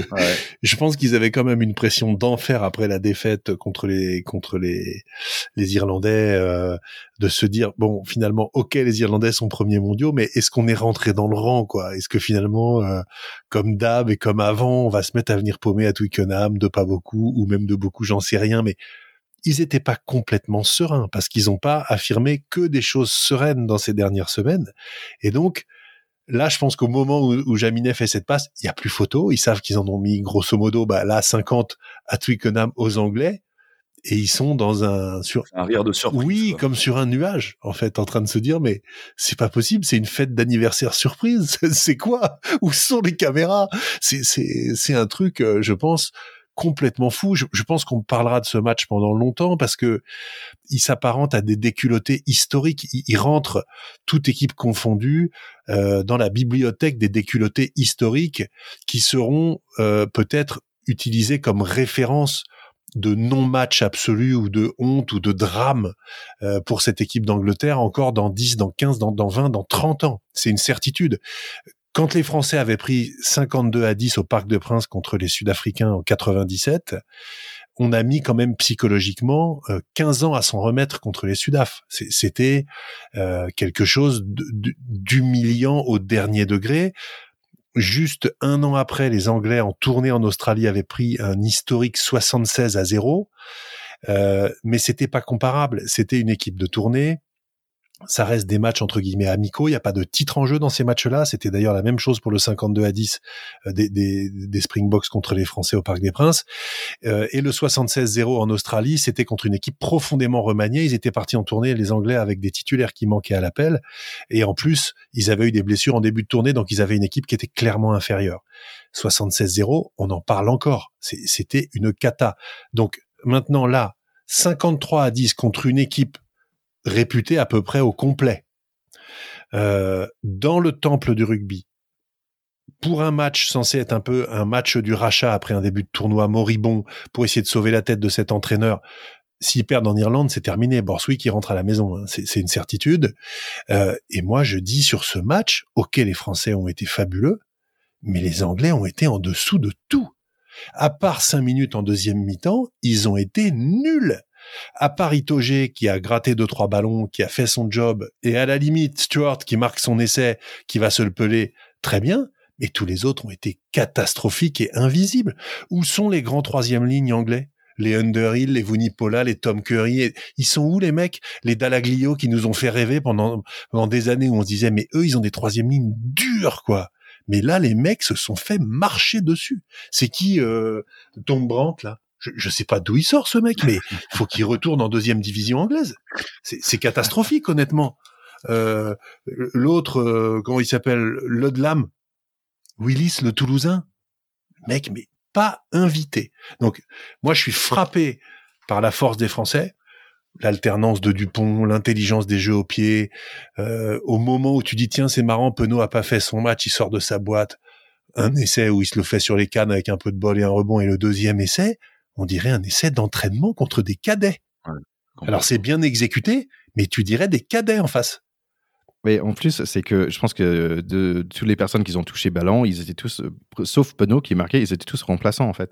je pense qu'ils avaient quand même une pression d'enfer après la défaite contre les contre les les Irlandais euh, de se dire bon finalement ok les Irlandais sont premiers mondiaux mais est-ce qu'on est rentré dans le rang quoi? Est-ce que finalement euh, comme d'hab et comme avant on va se mettre à venir paumer à Twickenham de pas beaucoup ou même de beaucoup j'en sais rien mais ils étaient pas complètement sereins parce qu'ils n'ont pas affirmé que des choses sereines dans ces dernières semaines. Et donc Là, je pense qu'au moment où, où, Jaminet fait cette passe, il y a plus photo. Ils savent qu'ils en ont mis grosso modo, bah, là, 50 à Twickenham aux Anglais. Et ils sont dans un sur un rire de surprise. Oui, comme sur un nuage, en fait, en train de se dire mais c'est pas possible, c'est une fête d'anniversaire surprise. c'est quoi? Où sont les caméras? C'est c'est c'est un truc, euh, je pense, complètement fou. Je, pense qu'on parlera de ce match pendant longtemps parce que il s'apparente à des déculottés historiques. Il, rentre toute équipe confondue euh, dans la bibliothèque des déculottés historiques qui seront euh, peut-être utilisés comme référence de non-match absolu ou de honte ou de drame euh, pour cette équipe d'Angleterre encore dans 10, dans 15, dans, dans 20, dans 30 ans. C'est une certitude. Quand les Français avaient pris 52 à 10 au Parc de Prince contre les Sud-Africains en 97, on a mis quand même psychologiquement 15 euh, ans à s'en remettre contre les Sudaf. C'était euh, quelque chose d'humiliant au dernier degré. Juste un an après, les Anglais en tournée en Australie avaient pris un historique 76 à 0. Euh, mais c'était pas comparable. C'était une équipe de tournée ça reste des matchs entre guillemets amicaux. Il n'y a pas de titre en jeu dans ces matchs-là. C'était d'ailleurs la même chose pour le 52 à 10 euh, des, des, des, Springboks contre les Français au Parc des Princes. Euh, et le 76-0 en Australie, c'était contre une équipe profondément remaniée. Ils étaient partis en tournée, les Anglais, avec des titulaires qui manquaient à l'appel. Et en plus, ils avaient eu des blessures en début de tournée, donc ils avaient une équipe qui était clairement inférieure. 76-0, on en parle encore. C'était une cata. Donc maintenant là, 53 à 10 contre une équipe réputé à peu près au complet. Euh, dans le temple du rugby, pour un match censé être un peu un match du rachat après un début de tournoi moribond, pour essayer de sauver la tête de cet entraîneur, s'ils perdent en Irlande, c'est terminé. Borswick, il rentre à la maison. Hein. C'est une certitude. Euh, et moi, je dis sur ce match, ok, les Français ont été fabuleux, mais les Anglais ont été en dessous de tout. À part cinq minutes en deuxième mi-temps, ils ont été nuls à part Itoge qui a gratté deux trois ballons, qui a fait son job, et à la limite Stuart qui marque son essai, qui va se le peler, très bien. Mais tous les autres ont été catastrophiques et invisibles. Où sont les grands troisième lignes anglais? Les Underhill, les Vunipola, les Tom Curry, ils sont où les mecs? Les Dalaglio qui nous ont fait rêver pendant, pendant des années où on se disait mais eux ils ont des troisième lignes dures quoi. Mais là les mecs se sont fait marcher dessus. C'est qui euh, Tom Brandt là? Je, je sais pas d'où il sort ce mec, mais faut qu'il retourne en deuxième division anglaise. C'est catastrophique, honnêtement. Euh, L'autre, euh, comment il s'appelle, Ludlam, Willis, le Toulousain, mec, mais pas invité. Donc, moi, je suis frappé par la force des Français, l'alternance de Dupont, l'intelligence des jeux au pied. Euh, au moment où tu dis tiens, c'est marrant, Penaud a pas fait son match, il sort de sa boîte, un essai où il se le fait sur les cannes avec un peu de bol et un rebond, et le deuxième essai, on dirait un essai d'entraînement contre des cadets. Alors c'est bien exécuté, mais tu dirais des cadets en face. Mais en plus, c'est que je pense que de, toutes les personnes qui ont touché ballon, ils étaient tous, euh, sauf Penaud qui marquait, ils étaient tous remplaçants en fait.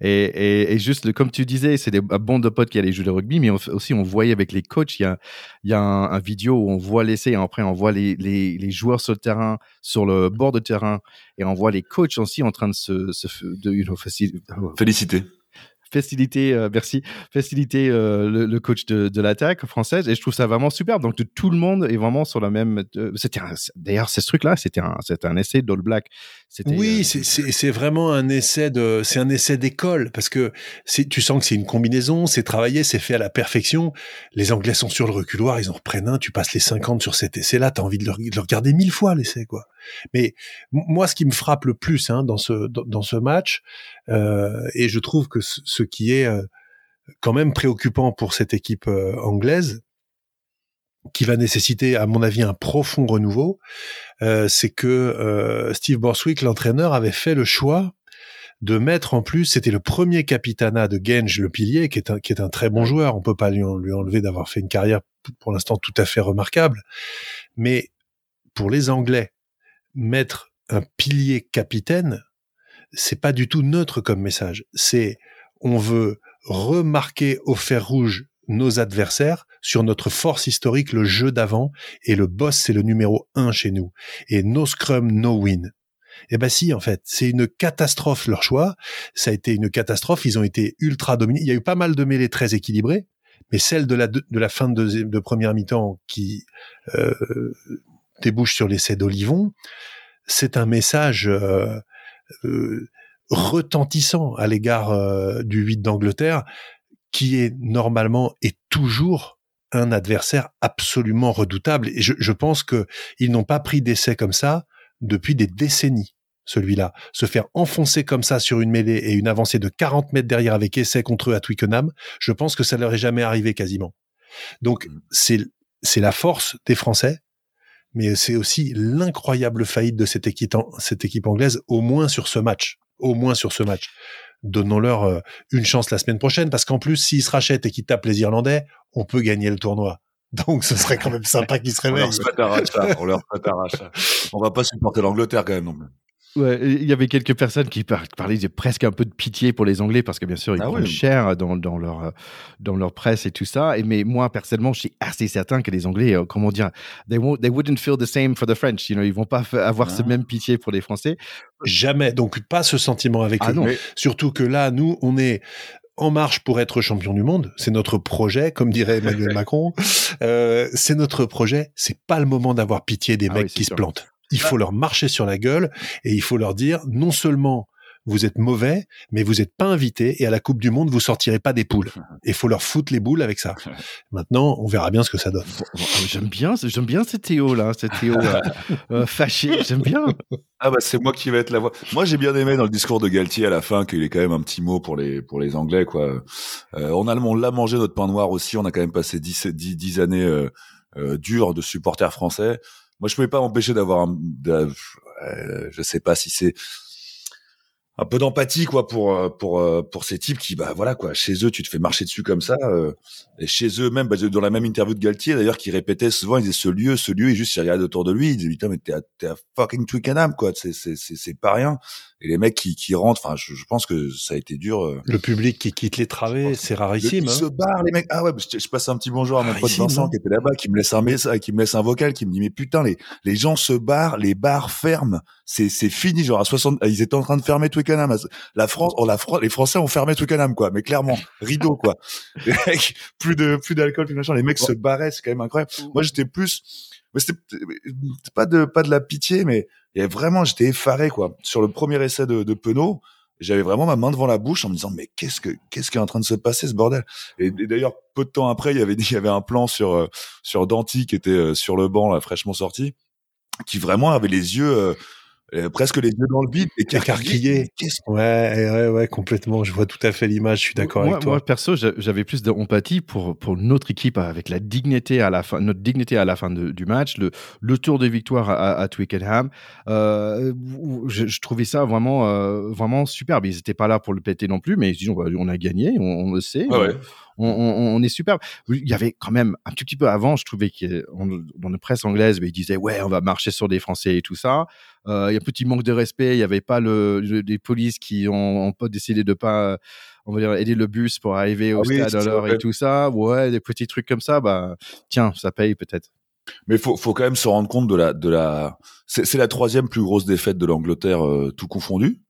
Et, juste, comme tu disais, c'est des bandes de potes qui allaient jouer le rugby, mais aussi on voyait avec les coachs, il y a, il y a un, vidéo où on voit l'essai et après on voit les, les, joueurs sur le terrain, sur le bord de terrain, et on voit les coachs aussi en train de se, de, féliciter faciliter, euh, merci, faciliter euh, le, coach de, de l'attaque française. Et je trouve ça vraiment superbe. Donc, tout le monde est vraiment sur la même. Euh, c'était d'ailleurs, ce truc-là, c'était un, un essai d'All Black. Oui, c'est vraiment un essai de, c'est un essai d'école parce que tu sens que c'est une combinaison, c'est travaillé, c'est fait à la perfection. Les Anglais sont sur le reculoir, ils en reprennent un. Tu passes les 50 sur cet essai-là, t'as envie de le, de le regarder mille fois l'essai, quoi. Mais moi, ce qui me frappe le plus hein, dans ce dans, ce match, euh, et je trouve que ce, qui est euh, quand même préoccupant pour cette équipe euh, anglaise, qui va nécessiter, à mon avis, un profond renouveau, c'est que Steve Borswick, l'entraîneur, avait fait le choix de mettre en plus, c'était le premier capitana de Genge, le pilier, qui est un, qui est un très bon joueur. On peut pas lui, lui enlever d'avoir fait une carrière pour l'instant tout à fait remarquable. Mais pour les Anglais, mettre un pilier capitaine, c'est pas du tout neutre comme message. C'est on veut remarquer au fer rouge nos adversaires sur notre force historique, le jeu d'avant, et le boss, c'est le numéro un chez nous. Et no scrum, no win. Eh ben si, en fait, c'est une catastrophe leur choix. Ça a été une catastrophe. Ils ont été ultra dominés. Il y a eu pas mal de mêlées très équilibrées, mais celle de la de, la fin de, de première mi-temps qui euh, débouche sur l'essai d'Olivon, c'est un message euh, euh, retentissant à l'égard euh, du 8 d'Angleterre, qui est normalement et toujours un adversaire absolument redoutable. Et je, je pense que ils n'ont pas pris d'essai comme ça depuis des décennies. Celui-là, se faire enfoncer comme ça sur une mêlée et une avancée de 40 mètres derrière avec essai contre eux à Twickenham, je pense que ça leur est jamais arrivé quasiment. Donc mmh. c'est c'est la force des Français, mais c'est aussi l'incroyable faillite de cette équipe, cette équipe anglaise, au moins sur ce match. Au moins sur ce match. Donnons-leur euh, une chance la semaine prochaine, parce qu'en plus, s'ils se rachètent et qu'ils tapent les Irlandais, on peut gagner le tournoi. Donc, ce serait quand même sympa qu'ils se réveillent. On leur On va pas supporter l'Angleterre quand même non il y avait quelques personnes qui parlaient de presque un peu de pitié pour les Anglais parce que bien sûr ils ah cher dans, dans, leur dans leur presse et tout ça. Et mais moi personnellement, je suis assez certain que les Anglais, euh, comment dire, they won't, they wouldn't feel the same for the French. You know, ils vont pas avoir ce ah. même pitié pour les Français. Jamais. Donc pas ce sentiment avec ah eux. Surtout que là, nous, on est en marche pour être champion du monde. C'est notre projet, comme dirait Emmanuel Macron. Euh, c'est notre projet. C'est pas le moment d'avoir pitié des Ah mecs oui, qui se plantent. Il faut leur marcher sur la gueule et il faut leur dire non seulement vous êtes mauvais, mais vous n'êtes pas invité et à la Coupe du Monde vous sortirez pas des poules. Il faut leur foutre les boules avec ça. Maintenant, on verra bien ce que ça donne. Bon, J'aime bien, j'aime bien cette Théo là, cette Théo euh, euh, fâché. J'aime bien. Ah bah c'est moi qui vais être la voix. Moi j'ai bien aimé dans le discours de Galtier à la fin qu'il ait quand même un petit mot pour les pour les Anglais quoi. Euh, on a on l'a mangé notre pain noir aussi. On a quand même passé 10 10, 10 années euh, euh, dures de supporters français. Moi je pouvais pas m'empêcher d'avoir un de- euh, je sais pas si c'est un peu d'empathie quoi pour euh, pour euh, pour ces types qui bah voilà quoi chez eux tu te fais marcher dessus comme ça euh, et chez eux même bah, dans la même interview de Galtier d'ailleurs qui répétait souvent il disait ce lieu ce lieu et juste il regardait autour de lui il disait putain mais t'es à, t'es à fucking Twickenham quoi c'est c'est c'est pas rien et les mecs qui qui rentrent enfin je, je pense que ça a été dur euh, Le public qui quitte les travées, c'est rarissime. ils hein. se barrent les mecs. Ah ouais je, je passe un petit bonjour à mon pote Rarissime, Vincent hein. qui était là-bas qui me laisse un message qui me laisse un vocal qui me dit mais putain les les gens se barrent les bars ferment. C'est c'est fini genre à 60 ils étaient en train de fermer Twickenham. La France oh, la Fran- les Français ont fermé Twickenham quoi. Mais clairement rideau quoi. Les mecs plus de plus d'alcool plus machin les mecs se barraient c'est quand même incroyable. Moi j'étais plus c'était pas de pas de la pitié mais avait vraiment j'étais effaré quoi. Sur le premier essai de, de Penaud j'avais vraiment ma main devant la bouche en me disant mais qu'est-ce que qu'est-ce qui est en train de se passer ce bordel? Et, et d'ailleurs peu de temps après il y avait il y avait un plan sur euh, sur Danty qui était euh, sur le banc là fraîchement sorti qui vraiment avait les yeux euh, euh, presque les yeux dans le vide Écarquillés. Ouais, ouais, ouais, complètement. Je vois tout à fait l'image. Je suis d'accord avec toi. Moi, perso, j'a- j'avais plus d'empathie pour, pour notre équipe avec la dignité à la fin, notre dignité à la fin de- du match, le, le tour de victoire à, à Twickenham. Euh, je, je trouvais ça vraiment, euh, vraiment superbe. Ils n'étaient pas là pour le péter non plus, mais ils disent, on, on a gagné, on, on le sait. Ouais, ouais. On, on- on est superbe. Il y avait quand même un tout petit peu avant, je trouvais que dans la presse anglaise, mais ils disaient ouais, on va marcher sur des Français et tout ça. Euh, Il y a un petit manque de respect. Il n'y avait pas le, le- les polices qui ont, ont pas décidé de pas, on va dire, aider le bus pour arriver au Ah oui, stade à c'est l'heure et tout ça. Ouais, des petits trucs comme ça. Bah tiens, ça paye peut-être. Mais faut, faut quand même se rendre compte de la, de la. C'est c'est la troisième plus grosse défaite de l'Angleterre, euh, tout confondu.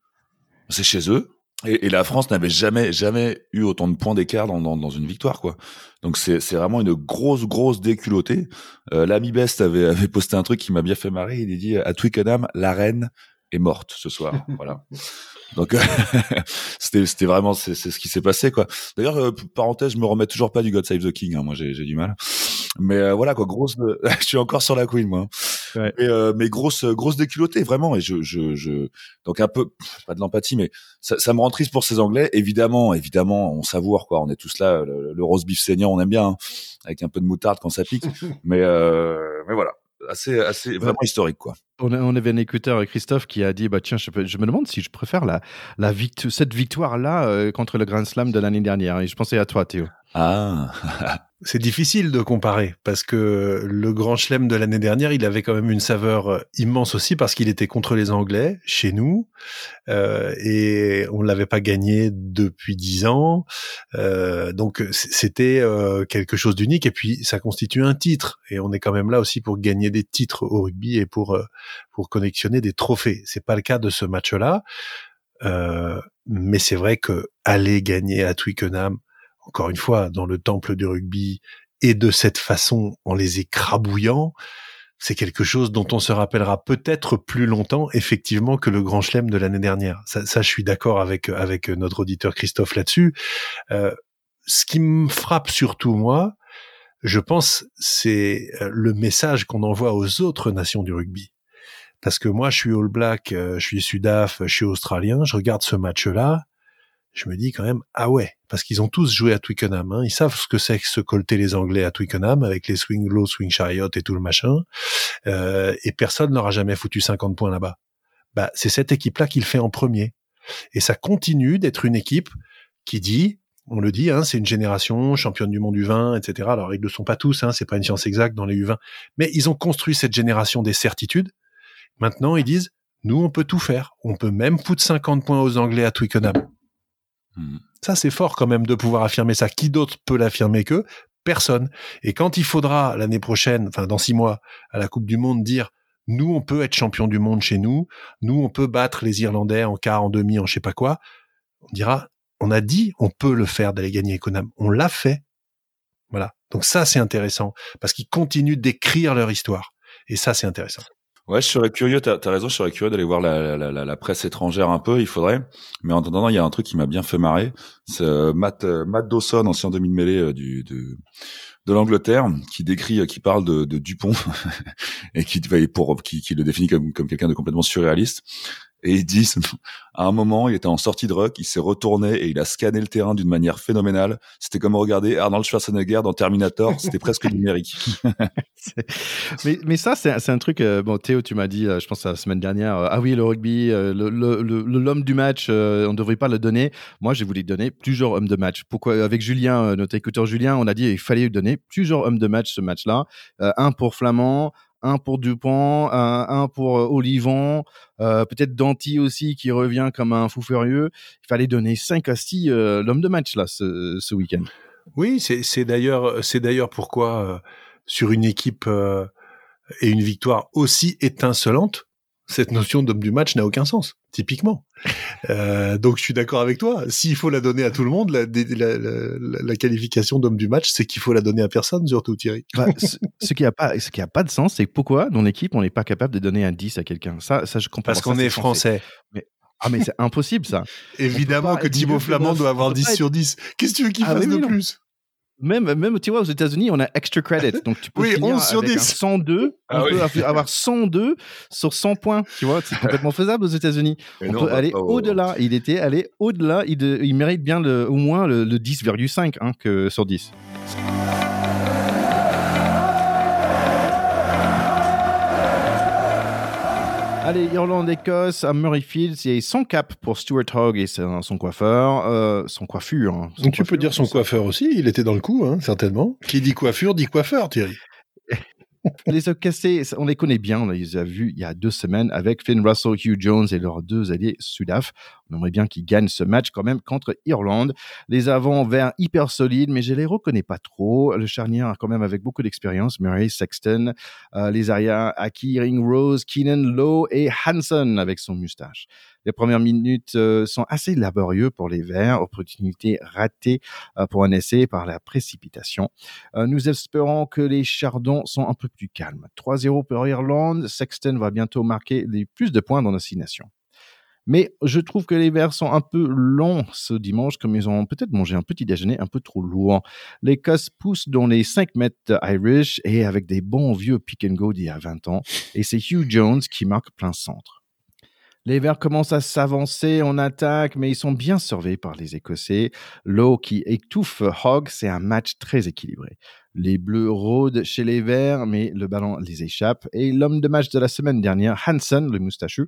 C'est chez eux. Et, et la France n'avait jamais, jamais eu autant de points d'écart dans, dans, dans une victoire, quoi. Donc c'est, c'est vraiment une grosse, grosse déculottée. Euh, L'ami Best avait, avait posté un truc qui m'a bien fait marrer. Il a dit à Twickenham, la reine est morte ce soir. voilà. Donc c'était, c'était vraiment, c'est, c'est ce qui s'est passé, quoi. D'ailleurs, euh, parenthèse, je me remets toujours pas du God Save the King. Hein, moi, j'ai, j'ai du mal. Mais euh, voilà quoi, grosse. je suis encore sur la Queen moi. Ouais. Mais, euh, mais grosse, grosse déculottée vraiment. Et je, je, je, donc un peu pff, pas de l'empathie, mais ça, ça me rend triste pour ces Anglais. Évidemment, évidemment, on savoure quoi. On est tous là. Le, le roast beef saignant, on aime bien, hein, avec un peu de moutarde quand ça pique. mais, euh, mais voilà, assez, assez vraiment historique quoi. On, a- on avait un écouteur, Christophe, qui a dit bah tiens, je, peux- je me demande si je préfère la, la victu- cette victoire là contre le Grand Slam de l'année dernière. Et je pensais à toi, Théo. Ah, C'est difficile de comparer parce que le Grand Chelem de l'année dernière, il avait quand même une saveur euh, immense aussi parce qu'il était contre les Anglais chez nous euh, et on l'avait pas gagné depuis dix ans. Euh, donc c'était euh, quelque chose d'unique et puis ça constitue un titre et on est quand même là aussi pour gagner des titres au rugby et pour euh, pour connexionner des trophées. C'est pas le cas de ce match-là, mais c'est vrai que aller gagner à Twickenham encore une fois, dans le temple du rugby, et de cette façon, en les écrabouillant, c'est quelque chose dont on se rappellera peut-être plus longtemps, effectivement, que le Grand Chelem de l'année dernière. Ça, ça, je suis d'accord avec avec notre auditeur Christophe là-dessus. Euh, ce qui me frappe surtout moi, je pense, c'est euh, le message qu'on envoie aux autres nations du rugby. Parce que moi, je suis All Black, euh, je suis Sudaf, je suis Australien, je regarde ce match-là, je me dis quand même ah ouais parce qu'ils ont tous joué à Twickenham hein. ils savent ce que c'est que se colter les Anglais à Twickenham avec les swing low swing chariot et tout le machin euh, et personne n'aura jamais foutu 50 points là-bas bah c'est cette équipe là qui le fait en premier et ça continue d'être une équipe qui dit on le dit, hein, c'est une génération championne du monde du vin, etc. Alors ils ne le sont pas tous, hein, c'est pas une science exacte dans les U20, mais ils ont construit cette génération des certitudes. Maintenant, ils disent, nous, on peut tout faire. On peut même foutre 50 points aux Anglais à Twickenham. Hmm. Ça, c'est fort quand même de pouvoir affirmer ça. Qui d'autre peut l'affirmer que? Personne. Et quand il faudra l'année prochaine, enfin dans six mois, à la Coupe du Monde, dire nous, on peut être champion du monde chez nous, nous, on peut battre les Irlandais en quart, en demi, en je sais pas quoi, on dira on a dit, on peut le faire d'aller gagner Econam. On l'a fait. Voilà. Donc ça, c'est intéressant parce qu'ils continuent d'écrire leur histoire. Et ça, c'est intéressant. Ouais, je serais curieux, t'as as raison, je serais curieux d'aller voir la, la, la, la, presse étrangère un peu, il faudrait. Mais en attendant, il y a un truc qui m'a bien fait marrer. C'est euh, Matt, euh, Matt Dawson, ancien demi-mêlée euh, du, de, de l'Angleterre, qui décrit, qui parle de, de Dupont, et qui, pour, qui, qui le définit comme, comme quelqu'un de complètement surréaliste. Et ils disent, à un moment, il était en sortie de rock, il s'est retourné et il a scanné le terrain d'une manière phénoménale. C'était comme regarder Arnold Schwarzenegger dans Terminator, c'était presque numérique. mais, ça, c'est un truc, euh, Théo, tu m'as dit, euh, je pense la semaine dernière, euh, ah oui, le rugby, l'homme du match, on ne devrait pas le donner. Moi, j'ai voulu donner plusieurs hommes de match. Pourquoi Avec Julien, notre écouteur Julien, on a dit il fallait lui donner plusieurs hommes de match ce match-là. un pour Flamand, un pour Dupont, un, pour euh, Olivon, euh, peut-être Danti aussi qui revient comme un fou furieux. Il fallait donner 5 à 6 euh, l'homme de match là ce, ce week-end. Oui, c'est d'ailleurs c'est d'ailleurs pourquoi sur une équipe et une victoire aussi étincelante, cette notion d'homme du match n'a aucun sens, typiquement. Euh, donc je suis d'accord avec toi. S'il faut la donner à tout le monde, la, la, la, qualification d'homme du match, c'est qu'il faut la donner à personne, surtout Thierry. Bah, ce, qui a pas, ce qui a pas de sens, c'est pourquoi dans l'équipe on n'est pas capable de donner un 10 à quelqu'un. Ça, ça je comprends. Parce qu'on est français. Mais, ah mais c'est impossible ça. Évidemment que Thibaut Flamand doit avoir 10 sur 10. Qu'est-ce que tu veux qu'il ah, fasse de plus? Même, même, tu vois, aux États-Unis, on a extra credit. Donc, tu peux oui, finir 11 sur avec 10. 102. Ah on peut avoir 102 sur 100 points. Tu vois, c'est complètement faisable aux États-Unis. On peut aller au-delà. Il était allé au-delà. Il, il, mérite bien le, au moins le, le 10,5 hein, que sur 10. Allez, Irlande-Écosse à Murrayfield, c'est son cap pour Stuart Hogg et son coiffeur, euh, son coiffure. Hein, Donc tu peux dire son coiffeur aussi, il était dans le coup, hein, certainement. Qui dit coiffure dit coiffeur, Thierry. Les cassés, on les connaît bien, on les a vus il y a deux semaines avec Finn Russell, Hugh Jones et leurs deux alliés Sudaf. On aimerait bien qu'ils gagnent ce match quand même contre Irlande. Les avants vers hyper solides, mais je les reconnais pas trop. Le charnier quand même avec beaucoup d'expérience, Murray, Sexton, euh, les arrières Aki, Ring Rose, Keenan, Lowe et Hanson avec son moustache. Les premières minutes euh, sont assez laborieux pour les Verts, opportunité ratée euh, pour un essai par la précipitation. nous espérons que les Chardons sont un peu plus calmes. 3-0 pour Irlande, Sexton va bientôt marquer les plus de points dans nos six nations. Mais je trouve que les Verts sont un peu longs ce dimanche, comme ils ont peut-être mangé un petit déjeuner un peu trop lourd. L'Écosse pousse dans les 5 mètres Irish et avec des bons vieux pick and go d'il y a 20 ans. Et c'est Hugh Jones qui marque plein centre. Les Verts commencent à s'avancer en attaque, mais ils sont bien surveillés par les Écossais. Lowe qui étouffe Hogg, c'est un match très équilibré. Les Bleus rôdent chez les Verts, mais le ballon les échappe. Et l'homme de match de la semaine dernière, Hansen, le moustachu,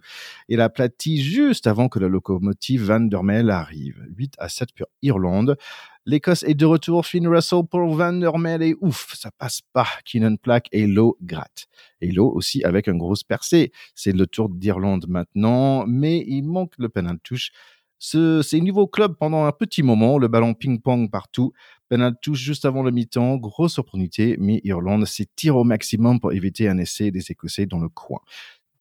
il aplati juste avant que la locomotive Van der Mel arrive. 8 à 7 pour Irlande. L'Écosse est de retour. Finn Russell pour Van der Mel et ouf, ça passe pas. Keenan Plaque et Lowe gratte. Et Lowe aussi avec un gros percé. C'est le tour d'Irlande maintenant, mais il manque le penalty touche. C'est niveau club pendant un petit moment, le ballon ping-pong partout. Penalty touche juste avant le mi-temps, grosse opportunité, mais Irlande s'étire au maximum pour éviter un essai des Écossais dans le coin.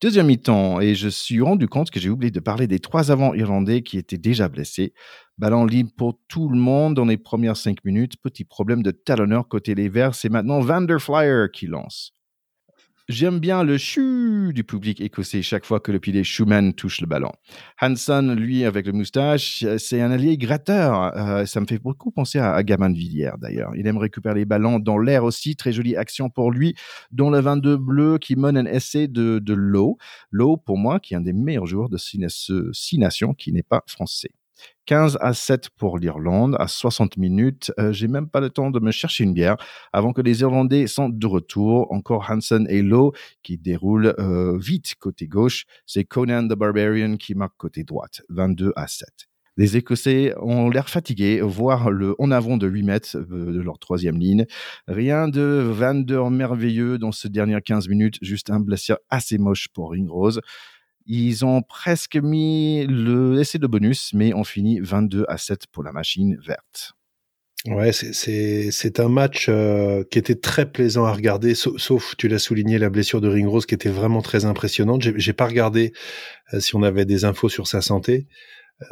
Deuxième mi-temps, et je suis rendu compte que j'ai oublié de parler des trois avants irlandais qui étaient déjà blessés. Ballon libre pour tout le monde dans les premières cinq minutes. Petit problème de talonneur côté les Verts, c'est maintenant Vanderflyer qui lance. J'aime bien le chu du public écossais chaque fois que le pied Schumann touche le ballon. Hanson, lui, avec le moustache, c'est un allié gratteur. Euh, ça me fait beaucoup penser à, à Gamin de Villiers, d'ailleurs. Il aime récupérer les ballons dans l'air aussi. Très jolie action pour lui, dont le 22 bleu qui mène un essai de, de Lowe. Lowe, pour moi, qui est un des meilleurs joueurs de Six Nations, qui n'est pas français. 15 à 7 pour l'Irlande à 60 minutes. Euh, j'ai même pas le temps de me chercher une bière avant que les Irlandais sont de retour. Encore Hansen et Lowe qui déroulent euh, vite côté gauche. C'est Conan the Barbarian qui marque côté droite. 22 à 7. Les Écossais ont l'air fatigués, voire le en avant de 8 mètres euh, de leur troisième ligne. Rien de Van merveilleux dans ce dernier 15 minutes, juste un blessure assez moche pour Ringrose. Ils ont presque mis le essai de bonus, mais on finit 22 à 7 pour la machine verte. Ouais, c'est un match euh, qui était très plaisant à regarder, sauf, tu l'as souligné, la blessure de Ringrose qui était vraiment très impressionnante. J'ai pas regardé euh, si on avait des infos sur sa santé.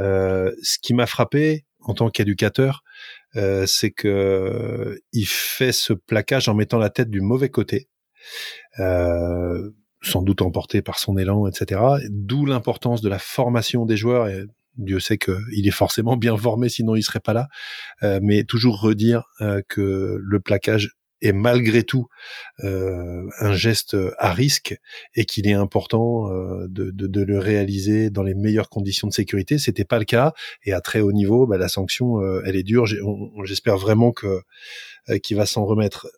Euh, ce qui m'a frappé en tant qu'éducateur, c'est que il fait ce plaquage en mettant la tête du mauvais côté. Sans doute emporté par son élan, etc. D'où l'importance de la formation des joueurs. Et Dieu sait qu'il est forcément bien formé, sinon il serait pas là. mais toujours redire que le plaquage est malgré tout euh, un geste à risque et qu'il est important euh, de, de, de, le réaliser dans les meilleures conditions de sécurité. C'était pas le cas et à très haut niveau, bah, la sanction, euh, elle est dure. J'espère vraiment que euh, qu'il va s'en remettre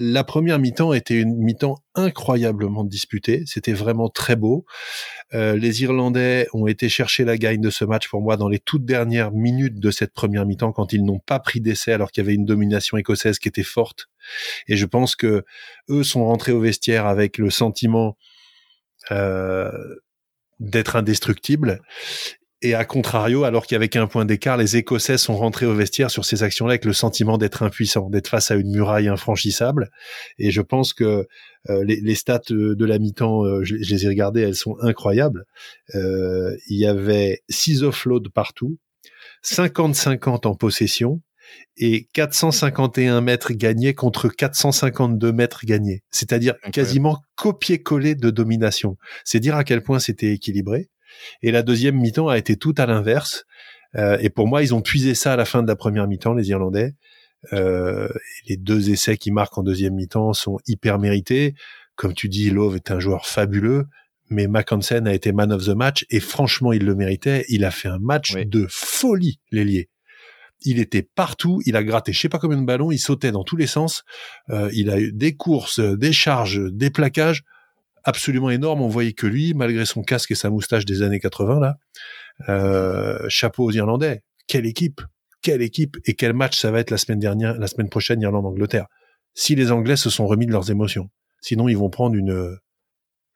la première mi-temps était une mi-temps incroyablement disputée. C'était vraiment très beau. Euh, les Irlandais ont été chercher la gagne de ce match pour moi dans les toutes dernières minutes de cette première mi-temps quand ils n'ont pas pris d'essai alors qu'il y avait une domination écossaise qui était forte. Et je pense que eux sont rentrés au vestiaire avec le sentiment euh, d'être indestructibles et à contrario, alors avait qu'un point d'écart, les Écossais sont rentrés au vestiaire sur ces actions-là avec le sentiment d'être impuissants, d'être face à une muraille infranchissable. Et je pense que euh, les, stats de la mi-temps, euh, je, les ai regardées, elles sont incroyables. Euh, il y avait 6 offloads partout, 50-50 en possession et 451 mètres gagnés contre 452 mètres gagnés. C'est-à-dire quasiment copier-coller de domination. C'est dire à quel point c'était équilibré. Et la deuxième mi-temps a été tout à l'inverse. Euh, et pour moi, ils ont puisé ça à la fin de la première mi-temps, les Irlandais. Euh, les deux essais qui marquent en deuxième mi-temps sont hyper mérités. Comme tu dis, Love est un joueur fabuleux, mais Mackensen a été man of the match et franchement, il le méritait. Il a fait un match de folie, l'ailier. Il était partout, il a gratté je sais pas combien de ballons, il sautait dans tous les sens. Euh, il a eu des courses, des charges, des plaquages absolument énorme. On voyait que lui, malgré son casque et sa moustache des années 80 là, euh, chapeau aux Irlandais. Quelle équipe, quelle équipe et quel match ça va être la semaine dernière, la semaine prochaine Irlande-Angleterre? Si les Anglais se sont remis de leurs émotions, sinon ils vont prendre une,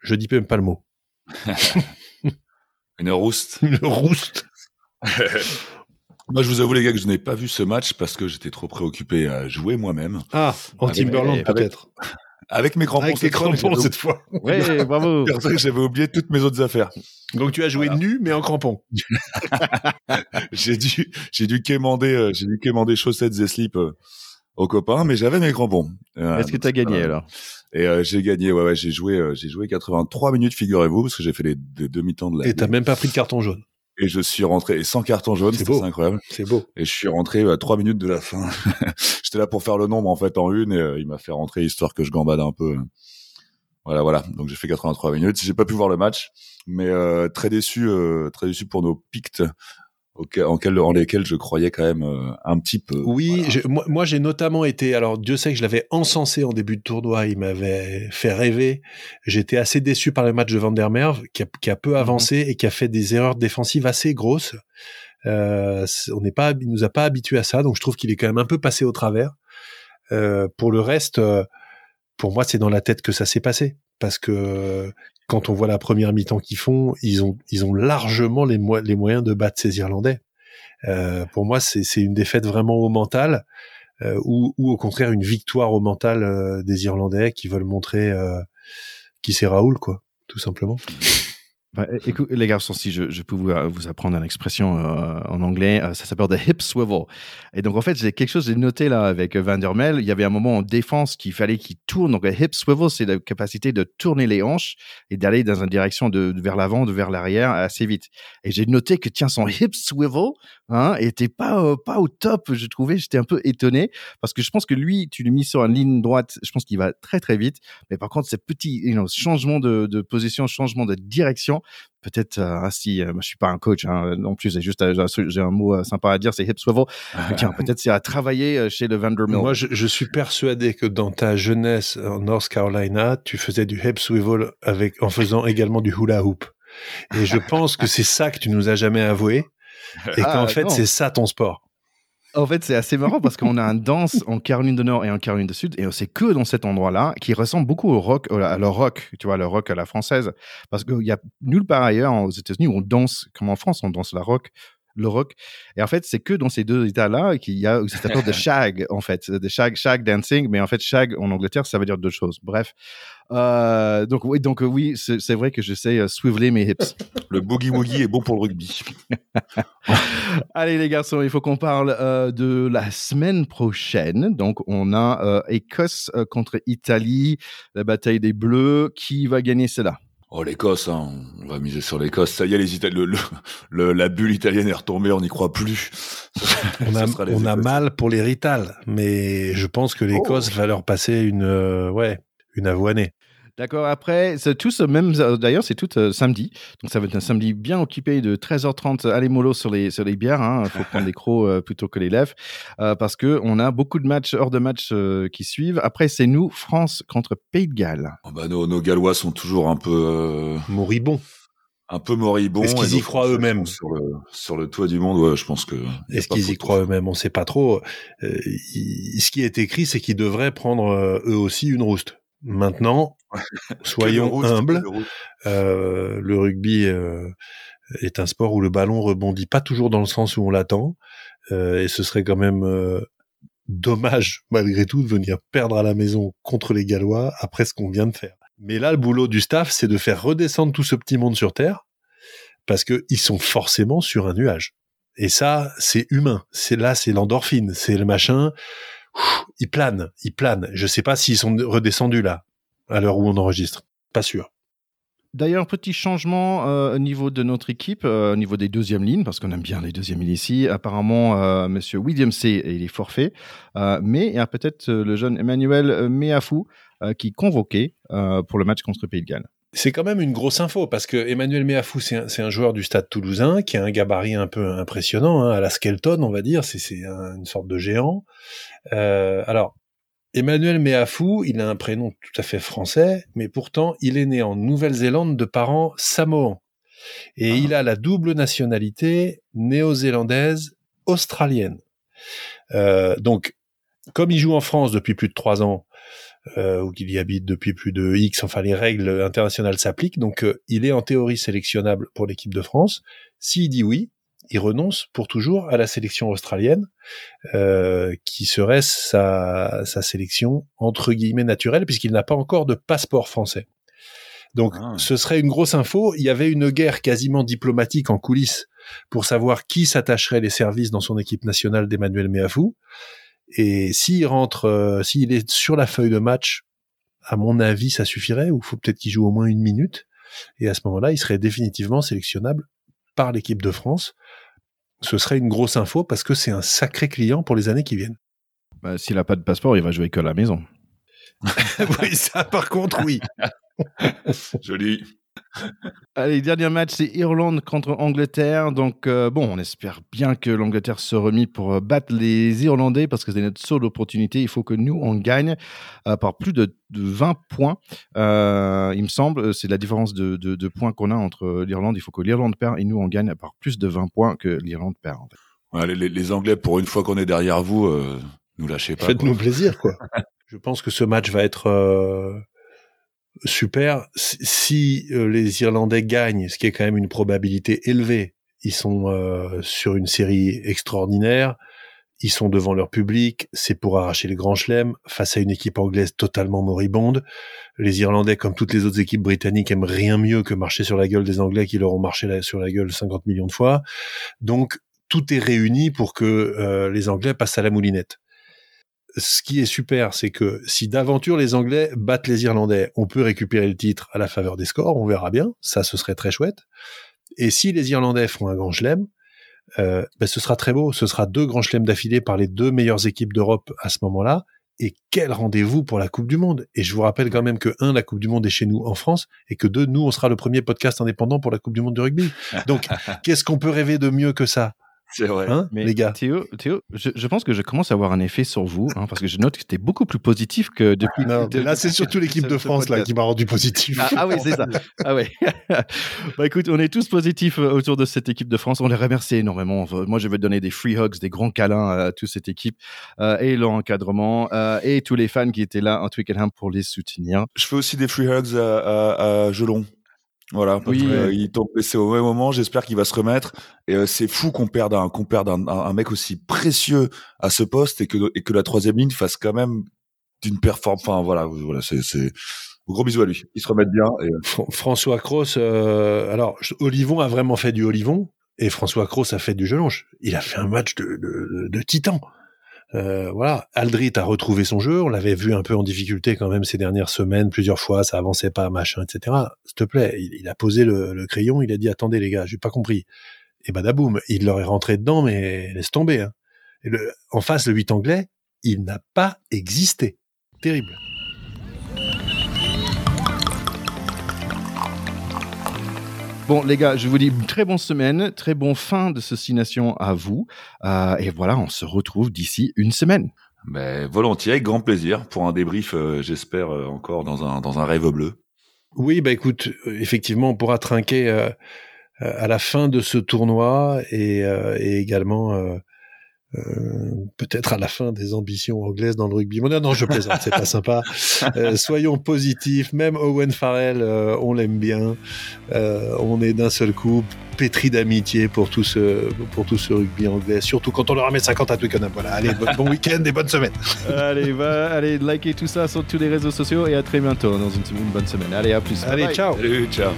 je dis même pas le mot. une rouste. Une rouste. Moi, je vous avoue, les gars, que je n'ai pas vu ce match parce que j'étais trop préoccupé à jouer moi-même. Ah, en Timberland peut-être. Avec mes crampons. Avec crampons cette fois. Ouais, bravo. J'avais oublié toutes mes autres affaires. Donc tu as joué nu mais en crampons. j'ai dû j'ai dû quémander euh, j'ai dû quémander chaussettes et slips euh, aux copains mais j'avais mes crampons. Est-ce que tu as gagné alors? Et euh, j'ai gagné ouais ouais, j'ai joué j'ai joué 83 minutes figurez-vous parce que j'ai fait les, demi-temps de la Et t'as même pas pris de carton jaune. Et je suis rentré, et sans carton jaune, c'est incroyable. C'est beau. Et je suis rentré à trois minutes de la fin. J'étais là pour faire le nombre, en fait, en une, et euh, il m'a fait rentrer histoire que je gambade un peu. Voilà, voilà. Donc j'ai fait 83 minutes. J'ai pas pu voir le match, mais euh, très déçu, euh, très déçu pour nos Pictes en, en, lesquels je croyais quand même euh, un petit peu. Oui, moi, j'ai notamment été. Alors Dieu sait que je l'avais encensé en début de tournoi, il m'avait fait rêver. J'étais assez déçu par le match de Van der Merwe qui a, qui a peu mhm. avancé et qui a fait des erreurs défensives assez grosses. Euh, on n'est pas, il nous a pas habitué à ça, donc je trouve qu'il est quand même un peu passé au travers. Euh, pour le reste, euh, pour moi, c'est dans la tête que ça s'est passé parce que quand on voit la première mi-temps qu'ils font, ils ont, ils ont largement les, les moyens de battre ces Irlandais. Euh, pour moi, c'est une défaite vraiment au mental, euh, ou, ou, au contraire une victoire au mental euh, des Irlandais qui veulent montrer euh, qui c'est Raoul, quoi, tout simplement. Bah, écoute, les garçons, si je, je peux vous, euh, vous apprendre une expression euh, en anglais, euh, ça s'appelle the hip swivel. Et donc, en fait, j'ai quelque chose j'ai noté là avec Van der Mel. Il y avait un moment en défense qu'il fallait qu'il tourne. Donc, le hip swivel, c'est la capacité de tourner les hanches et d'aller dans une direction de, vers l'avant, de vers l'arrière assez vite. Et j'ai noté que, tiens, son hip swivel hein, était pas, pas au top, je trouvais. J'étais un peu étonné parce que je pense que lui, tu lui mis sur une ligne droite, je pense qu'il va très, très vite. Mais par contre, ces petits you know, changements de, de position, changement de direction, peut-être euh, si euh, je suis pas un coach hein, non plus j'ai juste euh, j'ai un mot sympa à dire c'est hip swivel. Tiens peut-être c'est à travailler chez le Vanderbilt moi je, je, suis persuadé que dans ta jeunesse en North Carolina tu faisais du hip swivel avec en faisant également du hula hoop. Et je pense que c'est ça que tu nous as jamais avoué et qu'en ah, fait c'est ça ton sport en fait, c'est assez marrant parce qu'on a un danse en Caroline du Nord et en Caroline du Sud, et c'est que dans cet endroit-là qui ressemble beaucoup au rock, à le rock, tu vois, le rock à la française. Parce qu'il y a nulle part ailleurs aux États-Unis où on danse comme en France, on danse la rock le rock. Et en fait, c'est que dans ces deux états-là qu'il y a cette affaire de shag, en fait, de shag, shag dancing, mais en fait, shag en Angleterre, ça veut dire deux choses. Bref. Euh, donc oui, donc oui, c'est vrai que je sais euh, swiveler mes hips. Le boogie woogie est bon pour le rugby. Allez les garçons, il faut qu'on parle euh, de la semaine prochaine. Donc on a Écosse contre Italie, la bataille des Bleus. Qui va gagner cela? Oh l'Écosse, hein. on va miser sur l'Écosse. Ça y est, les Italiens, le, la bulle italienne est retombée, on n'y croit plus. on a, on a mal pour les Rital, mais je pense que l'Écosse oh. va leur passer une, ouais, une avoinée. D'accord. Après, c'est tout ce même. D'ailleurs, c'est tout euh, samedi. Donc, ça va être un samedi bien occupé de 13h30 à les mollo sur les sur les bières. Il hein. faut prendre les crocs euh, plutôt que les lèvres euh, parce que on a beaucoup de matchs hors de match qui suivent. Après, c'est nous, France contre Pays de Galles. Oh bah, nos, nos Gallois sont toujours un peu moribonds un peu moribonds. Est-ce qu'ils y croient eux-mêmes? sur le sur le toit du monde Ouais, je pense que. Est-ce qu'ils y croient eux-mêmes? On ne sait pas trop. ce qui est écrit, c'est qu'ils devraient prendre eux aussi une rouste. Maintenant, soyons humbles. Euh, le rugby euh, est un sport où le ballon rebondit pas toujours dans le sens où on l'attend, euh, et ce serait quand même dommage malgré tout de venir perdre à la maison contre les Gallois après ce qu'on vient de faire. Mais là, le boulot du staff, c'est de faire redescendre tout ce petit monde sur Terre, parce que ils sont forcément sur un nuage. Et ça, c'est humain. C'est là, c'est l'endorphine, c'est le machin ils planent, ils planent. Je sais pas s'ils sont redescendus là, à l'heure où on enregistre. Pas sûr. D'ailleurs, petit changement euh, au niveau de notre équipe, euh, au niveau des deuxièmes lignes, parce qu'on aime bien les deuxièmes lignes ici. Apparemment, euh, Monsieur William C, il est forfait, mais il y a peut-être le jeune Emmanuel Meafou qui est convoqué pour le match contre Pays de Galles. C'est quand même une grosse info parce que Emmanuel Meafou, c'est un, joueur du Stade Toulousain qui a un gabarit un peu impressionnant, hein, à la Skelton, on va dire. C'est une sorte de géant. Euh, alors, Emmanuel Meafou, il a un prénom tout à fait français, mais pourtant, il est né en Nouvelle-Zélande de parents samoans. Et ah. il a la double nationalité néo-zélandaise australienne. Euh, donc, comme il joue en France depuis plus de trois ans, euh, ou qu'il y habite depuis plus de X, enfin les règles internationales s'appliquent, donc euh, il est en théorie sélectionnable pour l'équipe de France. S'il dit oui, il renonce pour toujours à la sélection australienne, euh, qui serait sa, sa sélection entre guillemets naturelle, puisqu'il n'a pas encore de passeport français. Donc ah. ce serait une grosse info. Il y avait une guerre quasiment diplomatique en coulisses pour savoir qui s'attacherait les services dans son équipe nationale d'Emmanuel Meafou. Et s'il rentre, euh, s'il est sur la feuille de match, à mon avis, ça suffirait, ou faut peut-être qu'il joue au moins une minute. Et à ce moment-là, il serait définitivement sélectionnable par l'équipe de France. Ce serait une grosse info parce que c'est un sacré client pour les années qui viennent. Bah, s'il n'a pas de passeport, il va jouer que à la maison. oui, ça par contre, oui. Joli. Allez, dernier match, c'est Irlande contre Angleterre. Donc, euh, bon, on espère bien que l'Angleterre se remet pour euh, battre les Irlandais parce que c'est notre seule opportunité. Il faut que nous, on gagne euh, par plus de, 20 points. il me semble, c'est la différence de, points qu'on a entre l'Irlande. Il faut que l'Irlande perd et nous, on gagne par plus de 20 points que l'Irlande perd. les, Anglais, pour une fois qu'on est derrière vous, nous lâchez pas. Faites-nous plaisir, quoi. Je pense que ce match va être super. Si euh, les Irlandais gagnent, ce qui est quand même une probabilité élevée, ils sont euh, sur une série extraordinaire. Ils sont devant leur public, c'est pour arracher le grand chelem face à une équipe anglaise totalement moribonde. Les Irlandais, comme toutes les autres équipes britanniques, aiment rien mieux que marcher sur la gueule des Anglais qui leur ont marché sur la gueule 50 millions de fois. Donc, tout est réuni pour que euh, les Anglais passent à la moulinette ce qui est super, c'est que si d'aventure les Anglais battent les Irlandais, on peut récupérer le titre à la faveur des scores, on verra bien, ça ce serait très chouette. Et si les Irlandais font un grand chelem, euh, ben, ce sera très beau, ce sera deux grands chelems d'affilée par les deux meilleures équipes d'Europe à ce moment-là. Et quel rendez-vous pour la Coupe du Monde Et je vous rappelle quand même que un, la Coupe du Monde est chez nous en France, et que deux, nous, on sera le premier podcast indépendant pour la Coupe du Monde de rugby. Donc, qu'est-ce qu'on peut rêver de mieux que ça? C'est vrai. Hein, mais les gars. Théo, Théo je, je, pense que je commence à avoir un effet sur vous, hein, parce que je note que tu es beaucoup plus positif que depuis. Non, là, c'est surtout l'équipe de France là, qui m'a rendu positif. Ah, ah oui, c'est ça. Ah ouais. bah écoute, on est tous positifs euh, autour de cette équipe de France. On les remercie énormément. Moi, je vais donner des free hugs, des grands câlins à toute cette équipe euh, et l'encadrement euh, et tous les fans qui étaient là en Twickenham pour les soutenir. Je fais aussi des free hugs à, à, à Gelon. Voilà, parce Oui. que, euh, il tombe blessé au même moment. J'espère qu'il va se remettre. Et euh, c'est fou qu'on perde un qu'on perde un, un- mec aussi précieux à ce poste et que et que la troisième ligne fasse quand même d'une performance. Enfin voilà, voilà, c'est c'est gros bisous à lui. Il se remette bien. Et, euh, Fr- François Cross, euh, alors Olivon a vraiment fait du Olivon et François Cross a fait du Gelonge. Il a fait un match de, de, de titan. Euh, voilà, Aldrit a retrouvé son jeu. On l'avait vu un peu en difficulté quand même ces dernières semaines, plusieurs fois, ça avançait pas, machin, etc. S'il te plaît, il, a posé le, crayon, il a dit attendez les gars, j'ai pas compris. Et badaboum, il leur est rentré dedans, mais laisse tomber. Hein. En face, le 8 anglais, il n'a pas existé. Terrible. Bon, les gars, je vous dis une très bonne semaine, très bon fin de Nations à vous. Euh, et voilà, on se retrouve d'ici une semaine. mais volontiers, avec grand plaisir pour un débrief. euh, J'espère euh, encore dans un dans un rêve bleu. Oui, bah écoute, effectivement, on pourra trinquer à la fin de ce tournoi et, euh, et également peut-être à la fin des ambitions anglaises dans le rugby moderne. Non, je plaisante, c'est pas sympa. Euh, soyons positifs. Même Owen Farrell, euh, on l'aime bien. Euh, on est d'un seul coup pétri d'amitié pour tout ce pour tout ce rugby anglais. Surtout quand on leur met 50 à Twickenham. Voilà. Allez, bon, bon week-end et bonne semaine. allez, va, allez, likez tout ça sur tous les réseaux sociaux et à très bientôt dans une, une bonne semaine. Allez, à plus. Allez, Bye. ciao. Salut, ciao.